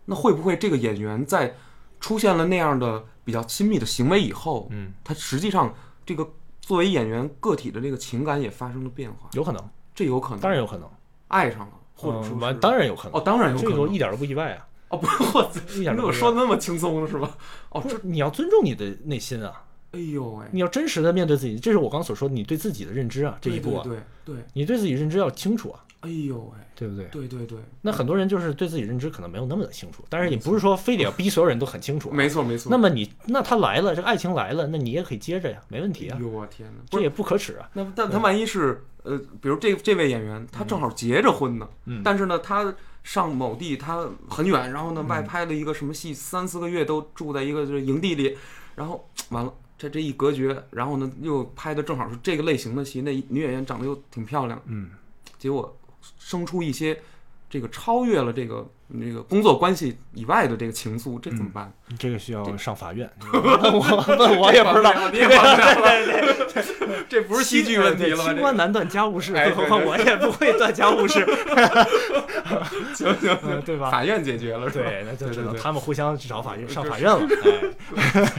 那会不会这个演员在出现了那样的比较亲密的行为以后，嗯，他实际上这个作为演员个体的这个情感也发生了变化？有可能，这有可能，当然有可能，爱上了，或者说嗯完当然有可能哦，，当然有可能这个一点都不意外啊，哦，不是我，一点你怎么都不意外。说的那么轻松了是吧？哦，这，你要尊重你的内心啊，哎呦喂，你要真实的面对自己，这是我刚所说，你对自己的认知啊，这一步啊，对对对，你对自己认知要清楚啊，哎呦喂，对不对？对对对，那很多人就是对自己认知可能没有那么的清楚，但是你不是说非得要逼所有人都很清楚啊、没错没错。那么你那他来了，这个爱情来了，那你也可以接着呀，没问题啊。哎，呦我天哪，这也不可耻啊。那但他万一是呃，比如这这位演员他正好结着婚呢，嗯。但是呢他上某地他很远，然后呢嗯。外拍了一个什么戏，三四个月都住在一个就是营地里，然后完了。这这一隔绝，然后呢，又拍的正好是这个类型的戏，那女演员长得又挺漂亮，嗯，结果生出一些这个超越了这个这个工作关系以外的这个情愫，这怎么办？这个需要上法院。[LAUGHS] [LAUGHS] 问我问我也不知道，你也不了了，这不是戏剧问题了吗？清官难断家务事，哎何况我也不会断家务事，[LAUGHS] 行行嗯对吧？法院解决了？对，那就只能他们互相找法院上法院了。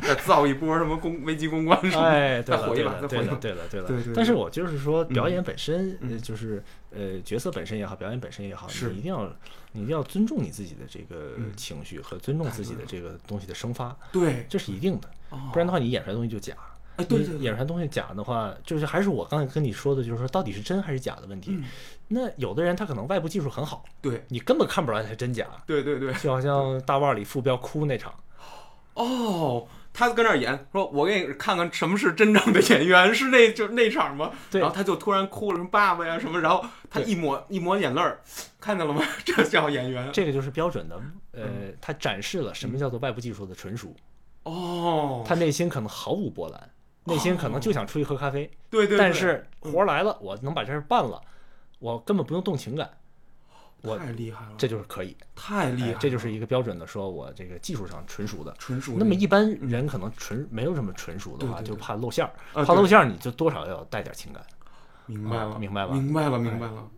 再造一波什么公危机公关什么的。哎，对了，对了，对了，对了，但是我就是说，表演本身，就是呃，角色本身也好，表演本身也好，是你一定要，你一定要尊重你自己的这个嗯。情绪和尊重自己的这个东西的生发，对，这是一定的，哦。不然的话，你演出来的东西就假。哎，对演出来东西假的话，就是还是我刚才跟你说的，就是说到底是真还是假的问题。嗯。那有的人他可能外部技术很好，对。你根本看不出来他是真假，对对对，就好像大腕里傅彪哭那场，哦，他跟那儿演，说我给你看看什么是真正的演员，是那就那场吗？对。然后他就突然哭了，什么爸爸呀什么，然后他一抹一抹眼泪儿，看见了吗？[LAUGHS] 这叫演员。这个就是标准的，呃，嗯。他展示了什么叫做外部技术的纯熟，哦，他内心可能毫无波澜，内心可能就想出去喝咖啡，对对对，但是活儿来了，我能把这事儿办了，我根本不用动情感，我太厉害了，这就是可以，太厉害了，哎这就是一个标准的，说我这个技术上纯熟的。纯熟那么一般人可能纯没有这么纯熟的话，对对对就怕露馅儿，啊怕露馅儿你就多少要带点情感。明白了，啊明白了明白了，哎明白了。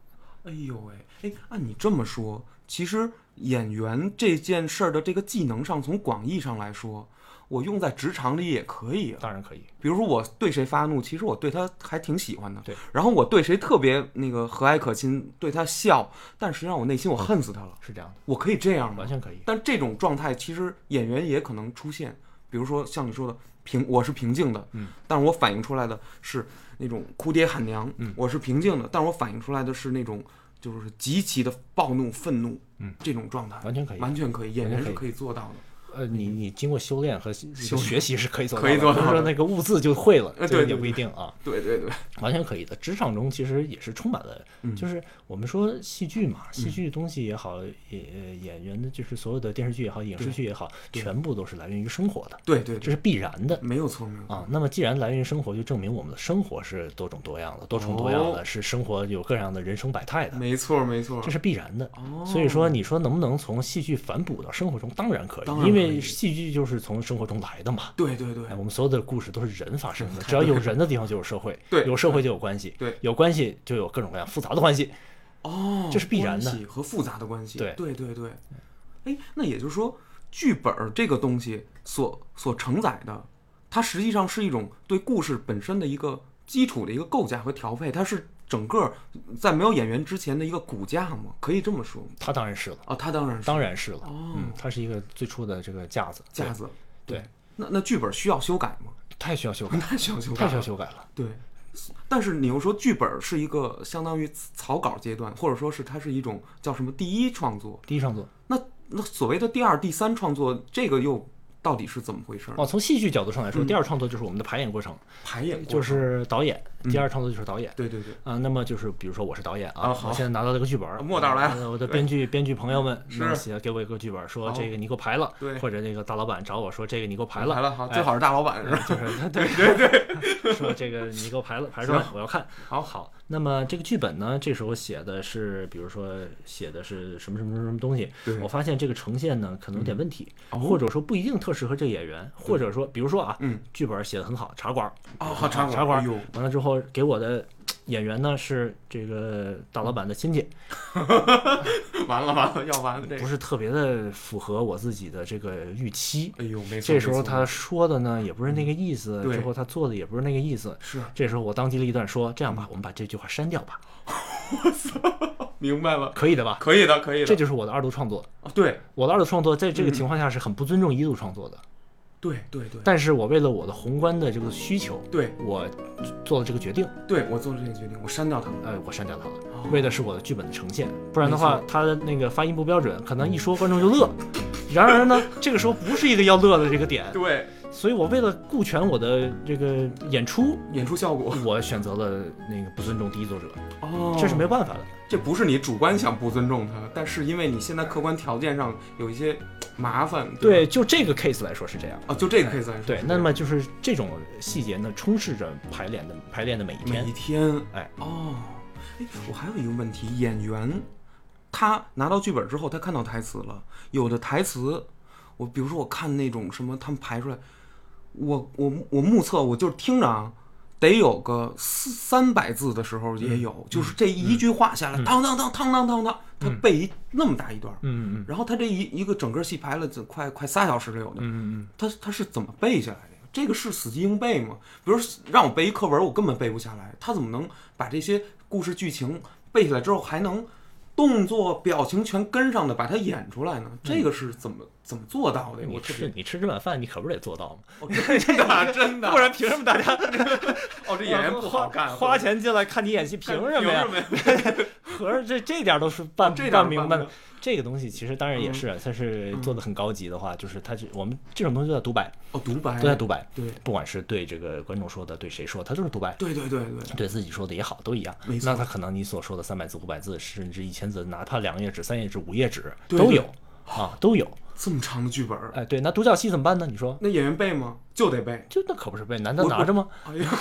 哎呦喂，哎，按你这么说，其实演员这件事儿的这个技能上，从广义上来说，我用在职场里也可以啊。当然可以，比如说我对谁发怒，其实我对他还挺喜欢的。对。然后我对谁特别那个和蔼可亲，对他笑，但实际上我内心我恨死他了。是这样的，我可以这样吗完？全可以。但这种状态其实演员也可能出现，比如说像你说的平，我是平静的，嗯，但是我反映出来的是那种哭爹喊娘，嗯我是平静的，但是我反映出来的是那种就是极其的暴怒、愤怒，嗯，这种状态完全可以完全可以，演员是可以做到的。呃，你你经过修炼和修学习是可以做到可以做到的不是说那个悟字就会了，呃这个也不一定啊，对对对，完全可以的。职场中其实也是充满了，嗯就是我们说戏剧嘛，戏剧东西也好，演呃演员的就是所有的电视剧也好，影视剧也好，全部都是来源于生活的，对对对，这是必然的。没有错。啊，那么既然来源于生活，就证明我们的生活是多种多样的、多重多样的，哦是生活有各样的人生百态的，没错没错这，是必然的。哦所以说，你说能不能从戏剧反哺到生活中？当然可以，因为以戏剧就是从生活中来的嘛。对对对。哎，我们所有的故事都是人发生的，[LAUGHS] 只要有人的地方就有社会，对。有社会就有关系，对。有关系就有各种各样复杂的关系。哦，这是必然的。和复杂的关系。对。对对对，哎，那也就是说，剧本这个东西所所承载的，它实际上是一种对故事本身的一个基础的一个构架和调配，它是整个在没有演员之前的一个骨架吗？可以这么说吗？它当然是了，啊，他当然是当然是了，哦嗯，他是一个最初的这个架子，架子。对，那那剧本需要修改吗？太需要修改，[LAUGHS] 太需要修改太需要。修改了。对，但是你又说剧本是一个相当于草稿阶段，或者说是它是一种叫什么第一创作，第一创作那那所谓的第二、第三创作，这个又到底是怎么回事儿？哦，从戏剧角度上来说，嗯。第二创作就是我们的排演过程，排演过就是导演；第二创作就是导演。对对对，啊，那么就是比如说我是导演啊，我现在拿到这个剧本儿，莫导来了。呃我的编剧编剧朋友们写给我一个剧本儿，说这个你给我排了，对。或者那个大老板找我说这个你给我排了，排了好，哎最好是大老板是吧？就是 [LAUGHS] 对对对，说这个你给我排了，排出来我要看。好。好，那么这个剧本呢，这时候写的是，比如说写的是什么什么什么东西，我发现这个呈现呢可能有点问题，哦或者说不一定特适合这个演员，或者说比如说啊，嗯，剧本写的很好，茶馆儿哦，好茶馆，茶馆完了之后给我的演员呢是这个大老板的亲戚，[LAUGHS] 完了完了，要完了这个，不是特别的符合我自己的这个预期。哎呦，没错，这时候他说的呢也不是那个意思，对之后他做的也不是那个意思。是这时候我当机立断说：“这样吧，我们把这句话删掉吧，[LAUGHS] 我操明白了，可以的吧可以的，可以？”的，这就是我的二度创作。哦对我的二度创作在这个嗯情况下是很不尊重一度创作的，对对对。但是我为了我的宏观的这个需求，对。我做了这个决定，对，我做了这个决定，我删掉它。了。呃，我删掉它了。哦。为的是我的剧本的呈现，不然的话没，他的那个发音不标准，可能一说观众就乐。[LAUGHS] 然而呢，这个时候不是一个要乐的这个点，[LAUGHS] 对，所以我为了顾全我的这个演出，演出效果。我选择了那个不尊重第一作者，哦。这是没办法的。这不是你主观想不尊重他，但是因为你现在客观条件上有一些麻烦，对，就这个 case 来说是这样。啊，就这个 case 来说，对，那么就是这种细节呢，充斥着排练的排练的每一天每一。天，哎，哦，哎，我还有一个问题，演员他拿到剧本之后，他看到台词了，有的台词，我比如说我看那种什么他们排出来，我我我目测我就是听着啊。得有个四三百字的时候也有，就是这一句话下来，当当当当当当当，他背一那么大一段儿，嗯嗯然后他这一一个整个戏排了这快快仨小时了有的，嗯嗯他他是怎么背下来的？这个是死记硬背吗？比如让我背一课文，我根本背不下来。他怎么能把这些故事剧情背下来之后，还能动作、表情全跟上的把它演出来呢？这个是怎么怎么做到的？你我吃你吃这碗饭，你可不是得做到吗？哦真的啊真的，[LAUGHS] [LAUGHS] 不然凭什么大家 [LAUGHS] 哦这演员不好干，花钱进来看你演戏，凭什么呀？合着这这点都是办办明白的。这个东西其实当然也是，它是做的很高级的话，就是它是我们这种东西叫独白，哦，独白都在独白。对不管是对这个观众说的，对谁说的，它都是独白。对对对对，对自己说的也好，都一样那他可能你所说的三百字、五百字，甚至一千字，哪怕两页纸、三页纸、五页纸都有啊，都有。这么长的剧本，哎，对，那独角戏怎么办呢？你说，那演员背吗？就得背。就那可不是背，难道我拿着吗？[LAUGHS] 哎呀，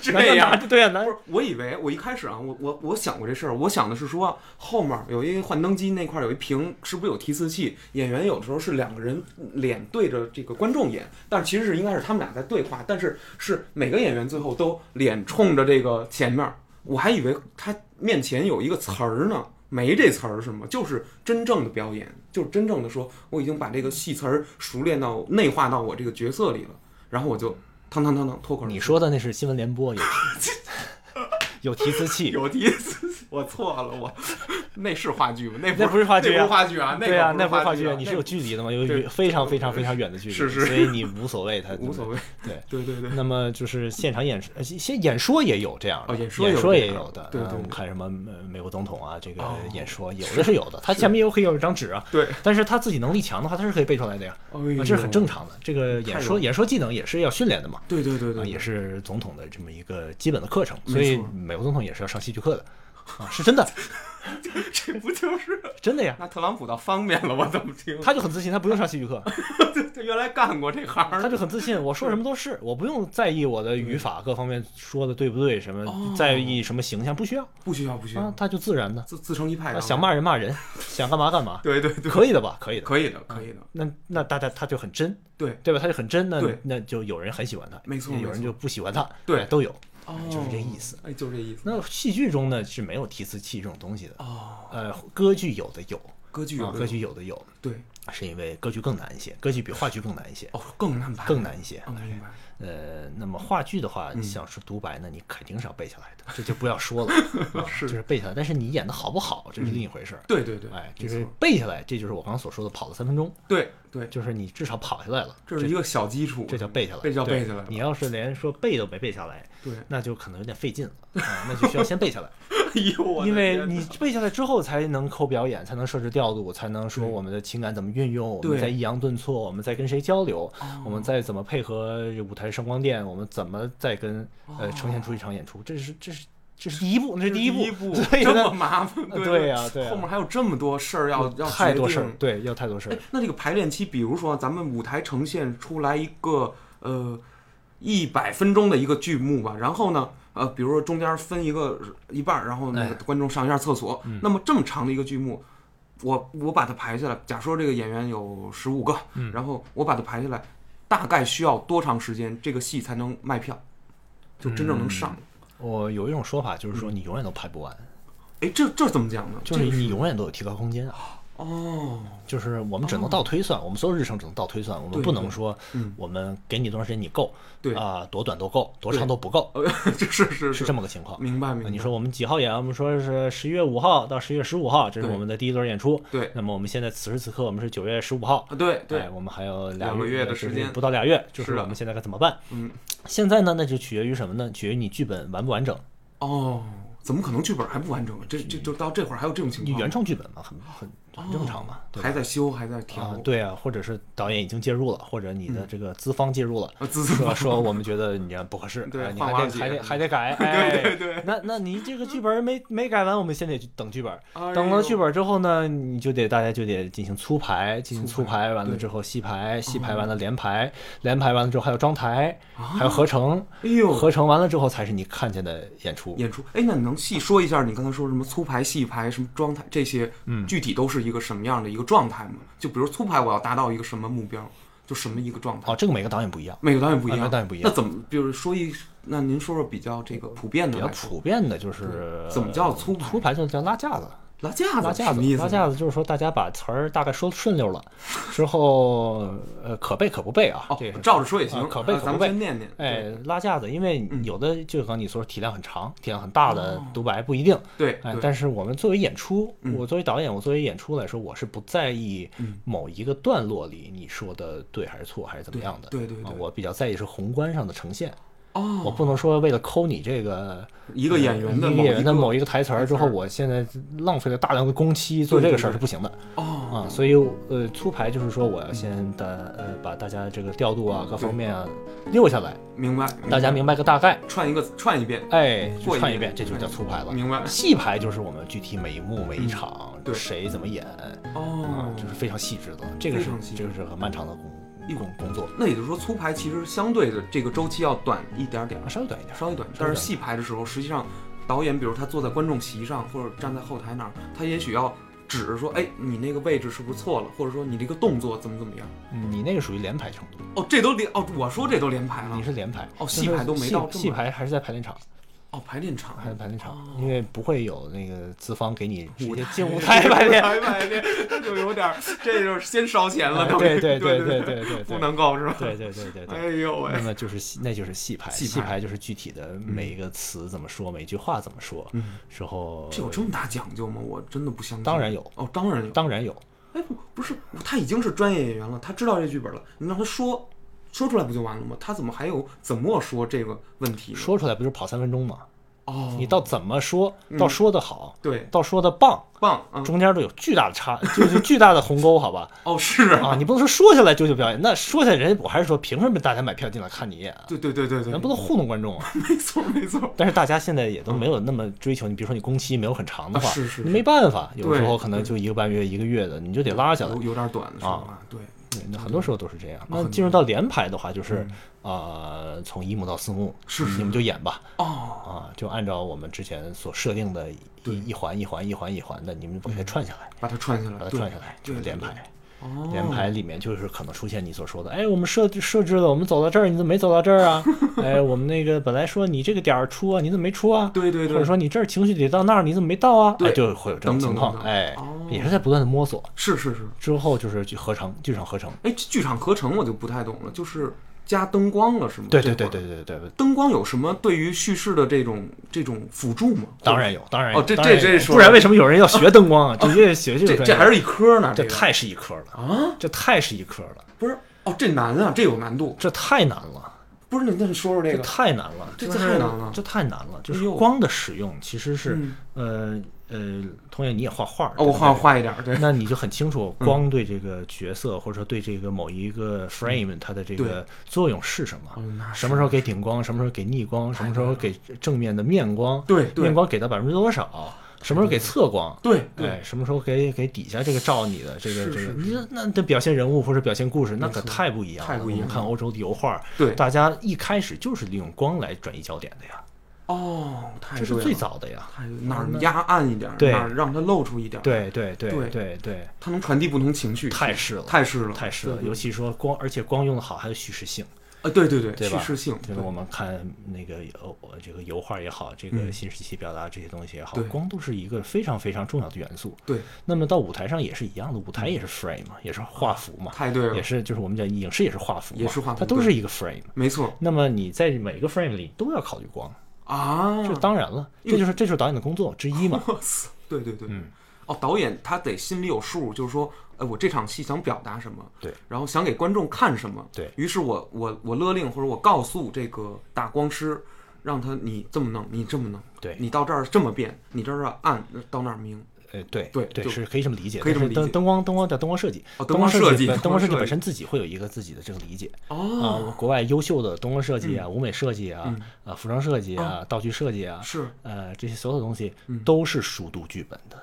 这 [LAUGHS] 样着？对啊，难不是，我以为我一开始啊，我我我想过这事儿，我想的是说后面有一幻灯机那块儿有一屏，是不是有提词器？演员有的时候是两个人脸对着这个观众演，但其实是应该是他们俩在对话，但是是每个演员最后都脸冲着这个前面儿，我还以为他面前有一个词儿呢。没这词儿是吗？就是真正的表演，就是真正的说，我已经把这个戏词儿熟练到内化到我这个角色里了，然后我就汤汤汤汤脱口而出。你说的那是新闻联播，有 [LAUGHS] 有提词器，[LAUGHS] 有提词器，我错了，我 [LAUGHS] 那是话剧吗？那那不是话剧啊。那不是话剧啊，那对啊，那不是话剧啊，你是有距离的嘛，有非常非常非常远的距离，是是。所以你无所谓，他无所谓。对。对对对，那么就是现场演，呃，现演说也有这样的，哦演说也有的。对对对。呃我们看什么呃美国总统啊，这个哦演说有的是。有的，他前面又可以有一张纸啊，对，但是他自己能力强的话，他是可以背出来的呀，这是很正常的。这个演说演说技能也是要训练的嘛，啊，对对对对，也是总统的这么一个基本的课程，所以错美国总统也是要上戏剧课的，啊，是真的，[LAUGHS] 这不就是真的呀。那特朗普倒方便了？我怎么听？他就很自信，他不用上戏剧课，[LAUGHS] 他原来干过这行他，就很自信，我说什么都是，我不用在意我的语法各方面说的对不对，什么哦在意什么形象，不需要不需要不需要，，啊他就自然的。自自成一派。想骂人骂人，[LAUGHS] 想干嘛干嘛，对对对，可以的吧？可以的。可以的可以的，那那大家他就很真，对对吧？他就很真，那那就有人很喜欢他，没错有人就不喜欢他，对哎都有。哦，就是这意思。哎，就是这意思。那戏剧中呢是没有提词器这种东西的，哦，呃，歌剧有的有，啊，歌剧有的歌剧有的有，对是因为歌剧更难一些，歌剧比话剧更难一些，哦更难排，更难一些。呃，那么话剧的话，你想说独白呢，你肯定是要背下来的，这就不要说了，[LAUGHS] 啊是就是背下来。但是你演的好不好，这是另一回事儿。对对对，哎，就是背下来，这就是我刚刚所说的跑了三分钟，对对，就是你至少跑下来了，这是一个小基础，这叫背下来，这叫背下来你要是连说背都没背下来，对。那就可能有点费劲了啊，那就需要先背下来，[LAUGHS] 因为你背下来之后才能抠表演，才能设置调度，才能说我们的情感怎么运用，我们对在抑扬顿挫，我们在跟谁交流，哦。我们再怎么配合舞台声光电，我们怎么再跟呃呈现出一场演出，这是这是这是第一步，那是第一步，[LAUGHS] 这么，麻烦，对对呀后面还有这么多事儿要要太多事儿对，要太多事儿。哎，，那这个排练期，比如说咱们舞台呈现出来一个呃一百分钟的一个剧目吧，然后呢，呃，比如说中间分一个一半儿，然后那个哎。观众上一下厕所，嗯。那么这么长的一个剧目，我我把它排下来，假说这个演员有十五个，嗯。然后我把它排下来，大概需要多长时间这个戏才能卖票，就真正能上？我有一种说法就是说，你永远都拍不完，哎，这这怎么讲呢？就是你永远都有提高空间啊。哦，就是我们只能倒推算，我们所有日程只能倒推算，我们不能说嗯我们给你多长时间你够，对啊，多短都够，多长都不够，[LAUGHS] 是是是这么个情况。明白明白。你说我们几号演？我们说是十一月五号到十一月十五号，这是我们的第一轮演出。对那么我们现在此时此刻我们是九月十五号，啊，对对哎，，我们还有两个月的时间不到俩月，就是我们现在该怎么办？嗯，现在呢，那就取决于什么呢？取决于你剧本完不完整。哦，怎么可能剧本还不完整啊？这这就到这会儿还有这种情况你况？原创剧本嘛，很很很正常嘛，还在修，还在调啊，，对啊，或者是导演已经介入了，或者你的这个资方介入了，说说我们觉得你这样不合适，[LAUGHS] 对哎你还得还得还得改，哎，对对。对那那你这个剧本没没改完，我们先得去等剧本，哎等了剧本之后呢，你就得大家就得进行粗排，进行粗粗排排完了之后细排，细排完了连排，连排完了之后还有装台，啊还有合成，哎呦，合成完了之后才是你看见的演出。演出，哎，那你能细说一下你刚才说什么粗排、细排、什么装台这些，嗯。具体都是一个什么样的一个状态吗？就比如粗排，我要达到一个什么目标，就什么一个状态？哦，这个每个导演不一样，每个导演不一样，个导演不一样那怎么，比如说一，那您说说比较这个普遍的比较普遍的就是怎么叫粗排粗排就叫拉架子。拉架子，拉架子什么意，思？拉架子就是说大家把词儿大概说顺溜了 [LAUGHS] 之后，呃，可背可不背啊，哦这个，照着说也行，啊可背可不背。先念念。哎，拉架子，因为嗯有的就刚你说体量很长、体量很大的哦独白不一定，哎，对哎，但是我们作为演出，嗯。我作为导演，我作为演出来说，我是不在意嗯。某一个段落里你说的对还是错还是怎么样的，对对对对。啊我比较在意是宏观上的呈现，哦，我不能说为了抠你这个一个演员的演员的某一一个台词儿之后，我现在浪费了大量的工期做这个事儿是不行的哦。啊，所以呃，粗排就是说我要先的呃把大家这个调度啊各方面啊溜下来，明白，大家明白个大概，串一个串一遍，哎，串一遍，这就叫粗排了。明白。细排就是我们具体每一幕每一场，对。谁怎么演啊哦，，就是非常细致的，这个是这个是很漫长的工工工作，那也就是说粗排其实相对的这个周期要短一点点啊，，稍微短一点，稍微短，稍微短但是细排的时候，实际上导演比如他坐在观众席上或者站在后台那儿，他也许要指着说，哎，你那个位置是不是错了，或者说你这个动作怎么怎么样？嗯你那个属于连排程度，哦，这都连哦，我说这都连排了你。是连排，哦细排都没到细排还是在排练场，哦，排练场还是排练场哦，因为不会有那个资方给你直接进舞台排练，台排练，就有点儿，这就是先烧钱了，对对对对对对对，不能够是吧？对对对对对。哎呦喂那，么就是，那就是戏排，戏排就是具体的每一个词怎么说，每一句话怎么说，嗯，之后这有这么大讲究吗？我真的不相信。当然有哦，当然有。当然有，哎，不不是，他已经是专业演员了，他知道这剧本了，你让他说说出来不就完了吗？他怎么还有怎么说这个问题？说出来不就是跑三分钟吗？哦，你到怎么说，嗯到说的好，对到说的棒，棒啊！中间都有巨大的差，就是巨大的鸿沟，好吧？[LAUGHS] 哦，是啊，你不能说说下来就就表演，那说下来人，我还是说，凭什么大家买票进来看你演啊？对对对对对，咱不能糊弄观众啊！[LAUGHS] 没错没错。但是大家现在也都没有那么追求，你比如说你工期没有很长的话，啊是是你没办法，有时候可能就一个半月、一个月的，你就得拉下来有。有点短的啊，对，那很多时候都是这样。那进入到连排的话，就是呃，从一幕到四幕，是是你们就演吧，哦，啊，就按照我们之前所设定的一一环一环一环一环的，你们把它串下来，把它串下来，把它串下来，就是连排。哦，连排里面就是可能出现你所说的，哎，我们设设置了，我们走到这儿，你怎么没走到这儿啊？[LAUGHS] 哎，我们那个本来说你这个点儿出啊，你怎么没出啊？对对对，或者说你这儿情绪得到那儿，你怎么没到啊？对哎，就会有这种情况等，等哎哦，也是在不断的摸索。是是是，之后就是去合成，剧场合成。哎，剧场合成我就不太懂了，就是加灯光了是吗？对对对对对对对，灯光有什么对于叙事的这种这种辅助吗？当然有，当然有。哦这这这说不然为什么有人要学灯光啊？直接学这个这这还是一科呢，这太是一科了，啊，这太是一科了，不是哦，这难啊，这有难度。这太难了，不是那那你说说这这个，太难了，这太难了这太难了。就是光的使用，其实是嗯呃呃，同样你也画画，哦，我画画一点儿，对，那你就很清楚嗯光对这个角色，或者说对这个某一个 frame 它的这个作用是什么。什么时候给顶光，什么时候给逆光，什么时候给正面的面光，对对面光给到百分之多少，什么时候给侧光，对对哎，什么时候给给底下这个照你的这个是这个，那这表现人物或者表现故事，那可太不一样了。太不一样看欧洲的油画，对大家一开始就是利用光来转移焦点的呀，哦，太这是最，早的呀。太哪儿压暗一点儿，对。哪儿让它露出一点儿，，对对对对。对对，它能传递不同情绪，太是了，太是了，太是了。尤其说光，而且光用的好，还有叙事性。啊，对对对，对叙事性，就是我们看那个呃这个油画也好，这个嗯新时期表达这些东西也好对，光都是一个非常非常重要的元素。对，那么到舞台上也是一样的，舞台也是 frame 嘛，也是画幅嘛，太对了。也，是就是我们讲影视也是画幅嘛，也是画幅它都是一个 frame。没错。那么你在每个 frame 里都要考虑光，啊，这当然了，这就是这就是导演的工作之一嘛。[LAUGHS] 对对对，嗯，哦，导演他得心里有数，就是说，哎，我这场戏想表达什么，对，然后想给观众看什么，对。于是我我我勒令或者我告诉这个大光师，让他你这么弄，你这么弄，对你到这儿这么变，你这儿暗，到那儿明，呃，对对对是可以这么理解，但是可以这么理解灯灯光灯光叫灯光设计，哦灯光设计本灯光设计本身自己会有一个自己的这个理解啊哦，，国外优秀的灯光设计啊、舞美设计啊服装设计啊、道具设计啊，是呃这些所有的东西嗯都是熟读剧本的，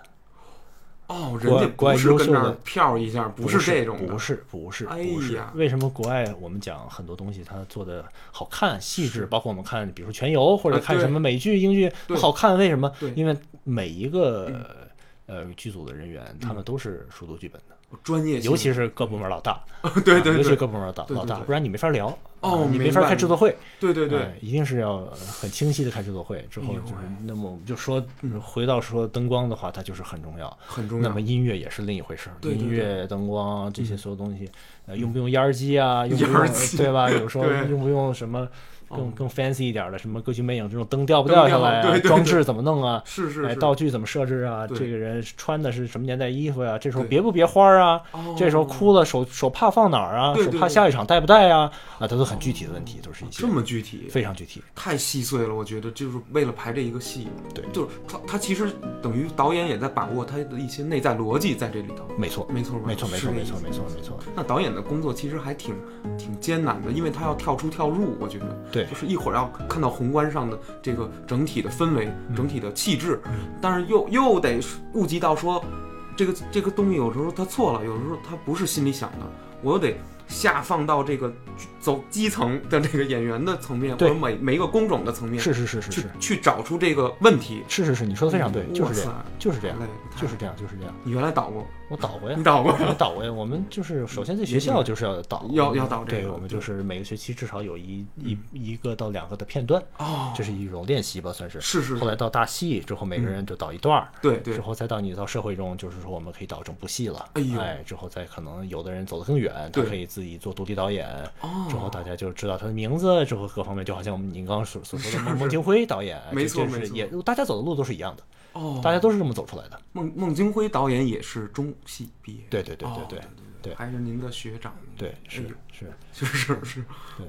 哦，国人家国外不是跟那儿优秀的票一下，不不是这种的，不是不是哎不是呀。为什么国外我们讲很多东西它做的好看、细致，包括我们看比如说全游或者看什么美剧、英剧好看，为什么？因为每一个呃剧组的人员他们都是熟读剧本的。专业，尤其是各部门老大，[LAUGHS] 对对啊尤其各部门老大老大，不然你没法聊。哦你没法开制作会，对对对，哎一定是要很清晰的开制作会。之后那么我们就说回到说灯光的话，它就是很重要。很重要那么。音乐也是另一回事音乐、灯光这些所有东西，呃，用不用烟儿机啊？用不用对吧？有时候用不用什么更哦更 fancy 一点的，什么歌剧魅影这种灯掉不掉掉下来啊？对对对装置怎么弄啊？哎，是是哎，道具怎么设置啊？这个人穿的是什么年代衣服呀、这时候别不别花儿啊？哦这时候哭了，手手帕放哪儿啊？手帕下一场带不带啊？啊，它都很具体的问题，都是一些这么具体，非常具体。太细碎了。我觉得就是为了排这一个戏，对就是他他其实等于导演也在把握他的一些内在逻辑在这里头。没错，没错，没错，没错，没错，没错，没错。那导演的工作其实还挺挺艰难的，因为他要跳出跳入，我觉得，对就是一会儿要看到宏观上的这个整体的氛围、嗯整体的气质，但是又又得顾及到说，这个这个东西有时候它错了，有时候它不是心里想的，我又得下放到这个走基层的这个演员的层面，或者每每一个工种的层面，是是是是去是去找出这个问题。是是是，你说的非常对，就是这样，就是这样就是这样，就是这样。你原来导过，我导过呀你，导过，我导过呀。我们就是首先在学校就是要导，要要导这个对，我们就是每个学期至少有一一嗯一个到两个的片段，哦，这是一种练习吧，算是。是是，后来到大戏之后，每个人就导一段儿，对对之后再到你到社会中，就是说我们可以导整部戏了。哎呦之后再可能有的人走得更远，他可以自己做独立导演。哦之后大家就知道他的名字，之后各方面就好像我们您刚刚所所说的孟孟京辉导演，没这错没错也大家走的路都是一样的，哦，大家都是这么走出来的。孟孟京辉导演也是中戏毕业，对对对哦对对对还是您的学长，对，是是是。是是，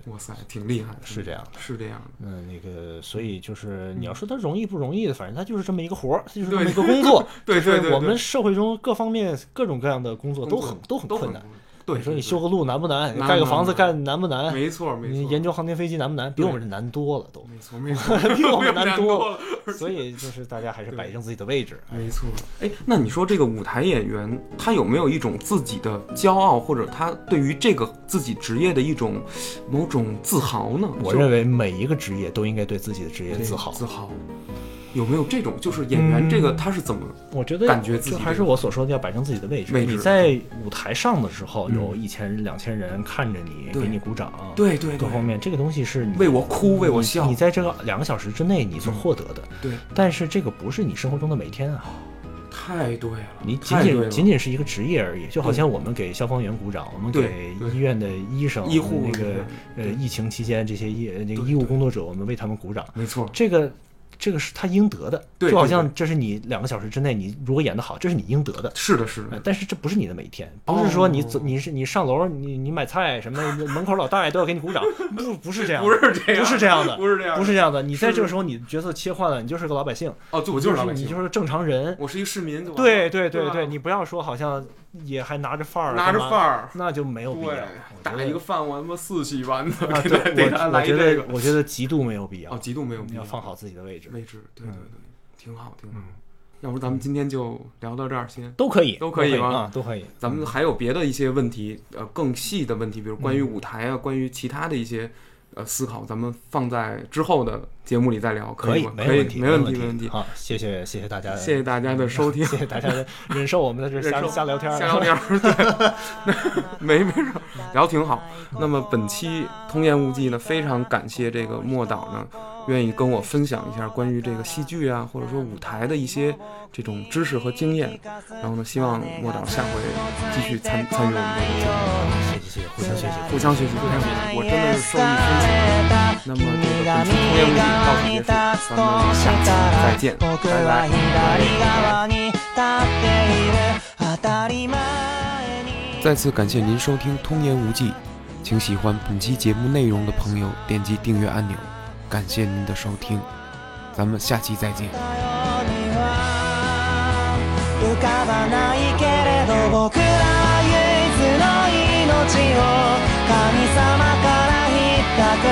哇塞，挺厉害的，是这样的。是这样的，嗯，那个，所以就是你要说他容易不容易的，反正他就是这么一个活儿，就是这么一个工作。对对对我们社会中各方面各种各样的工作都很都很困难。对，你说你修个路难不难？难盖个房子难干难不难？没错没错，你研究航天飞机难不难？比我们这难多了都。没错没错，比我们 [LAUGHS] 难难多了，所以就是大家还是摆正自己的位置。哎没错。哎，那你说这个舞台演员，他有没有一种自己的骄傲，或者他对于这个自己职业的一种某种自豪呢？我认为每一个职业都应该对自己的职业自豪。自豪。有没有这种，就是演员这个嗯他是怎么？我觉得感觉自己就还是我所说的要摆正自己的位置。你在舞台上的时候，嗯有一千人、两千人看着你，给你鼓掌，对对对，各方面，这个东西是你为我哭，为我笑你，在这个两个小时之内你所获得的，对，但是这个不是你生活中的每天啊，太对了，你仅仅仅仅是一个职业而已，就好像我们给消防员鼓掌，我们给医院的医生、医护那个呃疫情期间这些医那个医务工作者，我们为他们鼓掌，没错，这个。这个是他应得的，对就好像这是你两个小时之内，你如果演得好，这是你应得的。是的，是的，呃但是这不是你的每天，不是说你走哦你是你上楼，你你买菜什么，[LAUGHS] 门口老大爷都要给你鼓掌，不不是这样，不是这样，[LAUGHS] 不是这样的，不是这样，不是这样的。你在这个时候，你角色切换了，你就是个老百姓，哦，对，我你就是老百姓，你就是个正常人。我是一个市民，对对对对，你不要说好像也还拿着范儿，拿着范儿，那就没有必要。打一个饭碗他妈四喜丸子，啊，给对他来这个，得我觉得极度没有必要哦，，极度没有必要要放好自己的位置，位置，对对嗯对，挺好挺好。要不咱们今天就聊到这儿先。都可以，都可以吗啊，都可以。咱们还有别的一些问题，呃，更细的问题，比如关于舞台啊，关于其他的一些呃思考，咱们放在之后的节目里再聊，可以以吗？，可以，没问题，没问问题，没问题。好，谢谢谢谢大家，谢谢大家的收听，[LAUGHS] 谢谢大家的忍受我们的这瞎瞎聊天儿，瞎聊天 [LAUGHS] [LAUGHS] 没没事儿，聊挺好。那么本期《通言无忌》呢，非常感谢这个莫导呢，愿意跟我分享一下关于这个戏剧啊，或者说舞台的一些这种知识和经验。然后呢，希望莫导下回继续参参与我们这个节目，谢谢谢谢，互相学习，互相学习，互相学习，我真的是受益匪浅。那么这个本期《通言无忌》到此结束，咱们下期再见，拜僕は拜。左側に立っている当たり前に再次感谢您收听《通言无忌》，请喜欢本期节目内容的朋友点击订阅按钮。感谢您的收听，咱们下期再见。には浮かばないけれど僕らは唯一の命を神様からひったく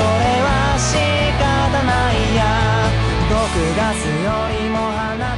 は仕方ないや。毒ガスよりも花